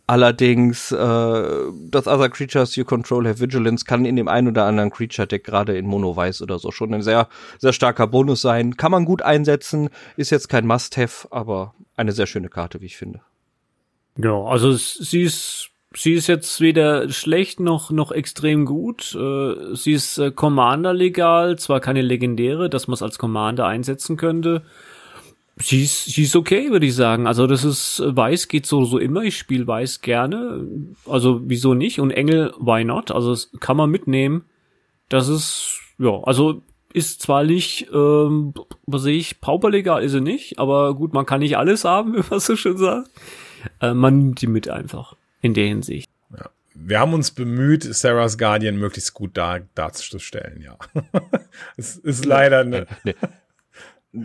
Allerdings, äh, das Other Creatures You Control Have Vigilance kann in dem einen oder anderen Creature-Deck, gerade in Mono-Weiß oder so, schon ein sehr, sehr starker Bonus sein. Kann man gut einsetzen, ist jetzt kein Must-Have, aber eine sehr schöne Karte, wie ich finde. Ja, also sie ist, sie ist jetzt weder schlecht noch, noch extrem gut. Äh, sie ist äh, Commander legal, zwar keine legendäre, dass man es als Commander einsetzen könnte sie ist, sie ist okay, würde ich sagen. Also das ist, Weiß geht so, so immer. Ich spiele Weiß gerne. Also wieso nicht? Und Engel, why not? Also das kann man mitnehmen. Das ist, ja, also ist zwar nicht, ähm, was sehe ich, pauperlegal ist sie nicht, aber gut, man kann nicht alles haben, wie man so schön sagt. Äh, man nimmt die mit einfach, in der Hinsicht. Ja. Wir haben uns bemüht, Sarah's Guardian möglichst gut dar darzustellen, ja. es ist leider eine, nee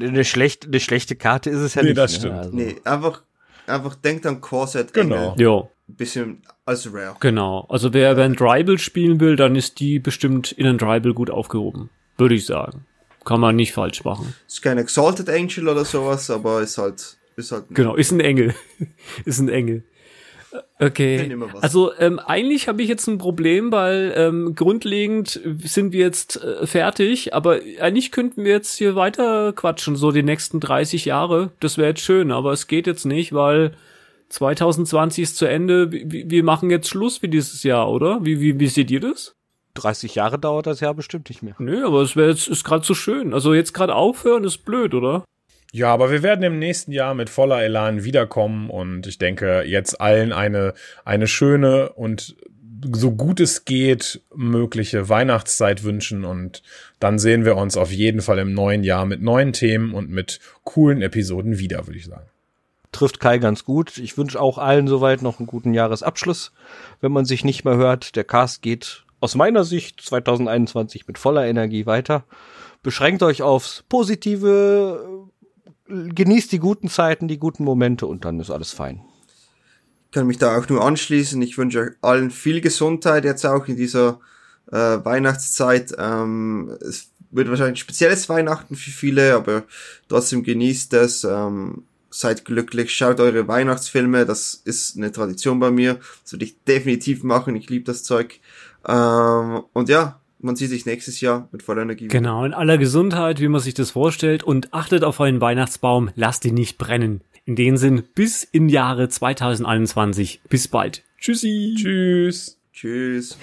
eine schlechte, eine schlechte Karte ist es ja nee, nicht. Das ne? stimmt. Also. Nee, einfach, einfach denkt an Corset. Genau. Ja. Ein bisschen als Rare. Genau. Also wer, ein Tribal spielen will, dann ist die bestimmt in ein Tribal gut aufgehoben. Würde ich sagen. Kann man nicht falsch machen. Ist kein Exalted Angel oder sowas, aber ist halt, ist halt. Genau, ist ein Engel. ist ein Engel. Okay. Also ähm, eigentlich habe ich jetzt ein Problem, weil ähm, grundlegend sind wir jetzt äh, fertig, aber eigentlich könnten wir jetzt hier weiter quatschen, so die nächsten 30 Jahre. Das wäre jetzt schön, aber es geht jetzt nicht, weil 2020 ist zu Ende. Wir, wir machen jetzt Schluss für dieses Jahr, oder? Wie, wie, wie seht ihr das? 30 Jahre dauert das Jahr bestimmt nicht mehr. Nö, aber es wäre jetzt ist gerade so schön. Also jetzt gerade aufhören ist blöd, oder? Ja, aber wir werden im nächsten Jahr mit voller Elan wiederkommen und ich denke, jetzt allen eine, eine schöne und so gut es geht, mögliche Weihnachtszeit wünschen und dann sehen wir uns auf jeden Fall im neuen Jahr mit neuen Themen und mit coolen Episoden wieder, würde ich sagen. Trifft Kai ganz gut. Ich wünsche auch allen soweit noch einen guten Jahresabschluss, wenn man sich nicht mehr hört. Der Cast geht aus meiner Sicht 2021 mit voller Energie weiter. Beschränkt euch aufs Positive, genießt die guten Zeiten, die guten Momente und dann ist alles fein kann mich da auch nur anschließen. Ich wünsche euch allen viel Gesundheit jetzt auch in dieser äh, Weihnachtszeit. Ähm, es wird wahrscheinlich ein spezielles Weihnachten für viele, aber trotzdem genießt es. Ähm, seid glücklich, schaut eure Weihnachtsfilme, das ist eine Tradition bei mir. Das würde ich definitiv machen. Ich liebe das Zeug. Ähm, und ja, man sieht sich nächstes Jahr mit voller Energie. Genau, in aller Gesundheit, wie man sich das vorstellt. Und achtet auf euren Weihnachtsbaum, lasst ihn nicht brennen. In dem Sinn, bis im Jahre 2021. Bis bald. Tschüssi. Tschüss. Tschüss.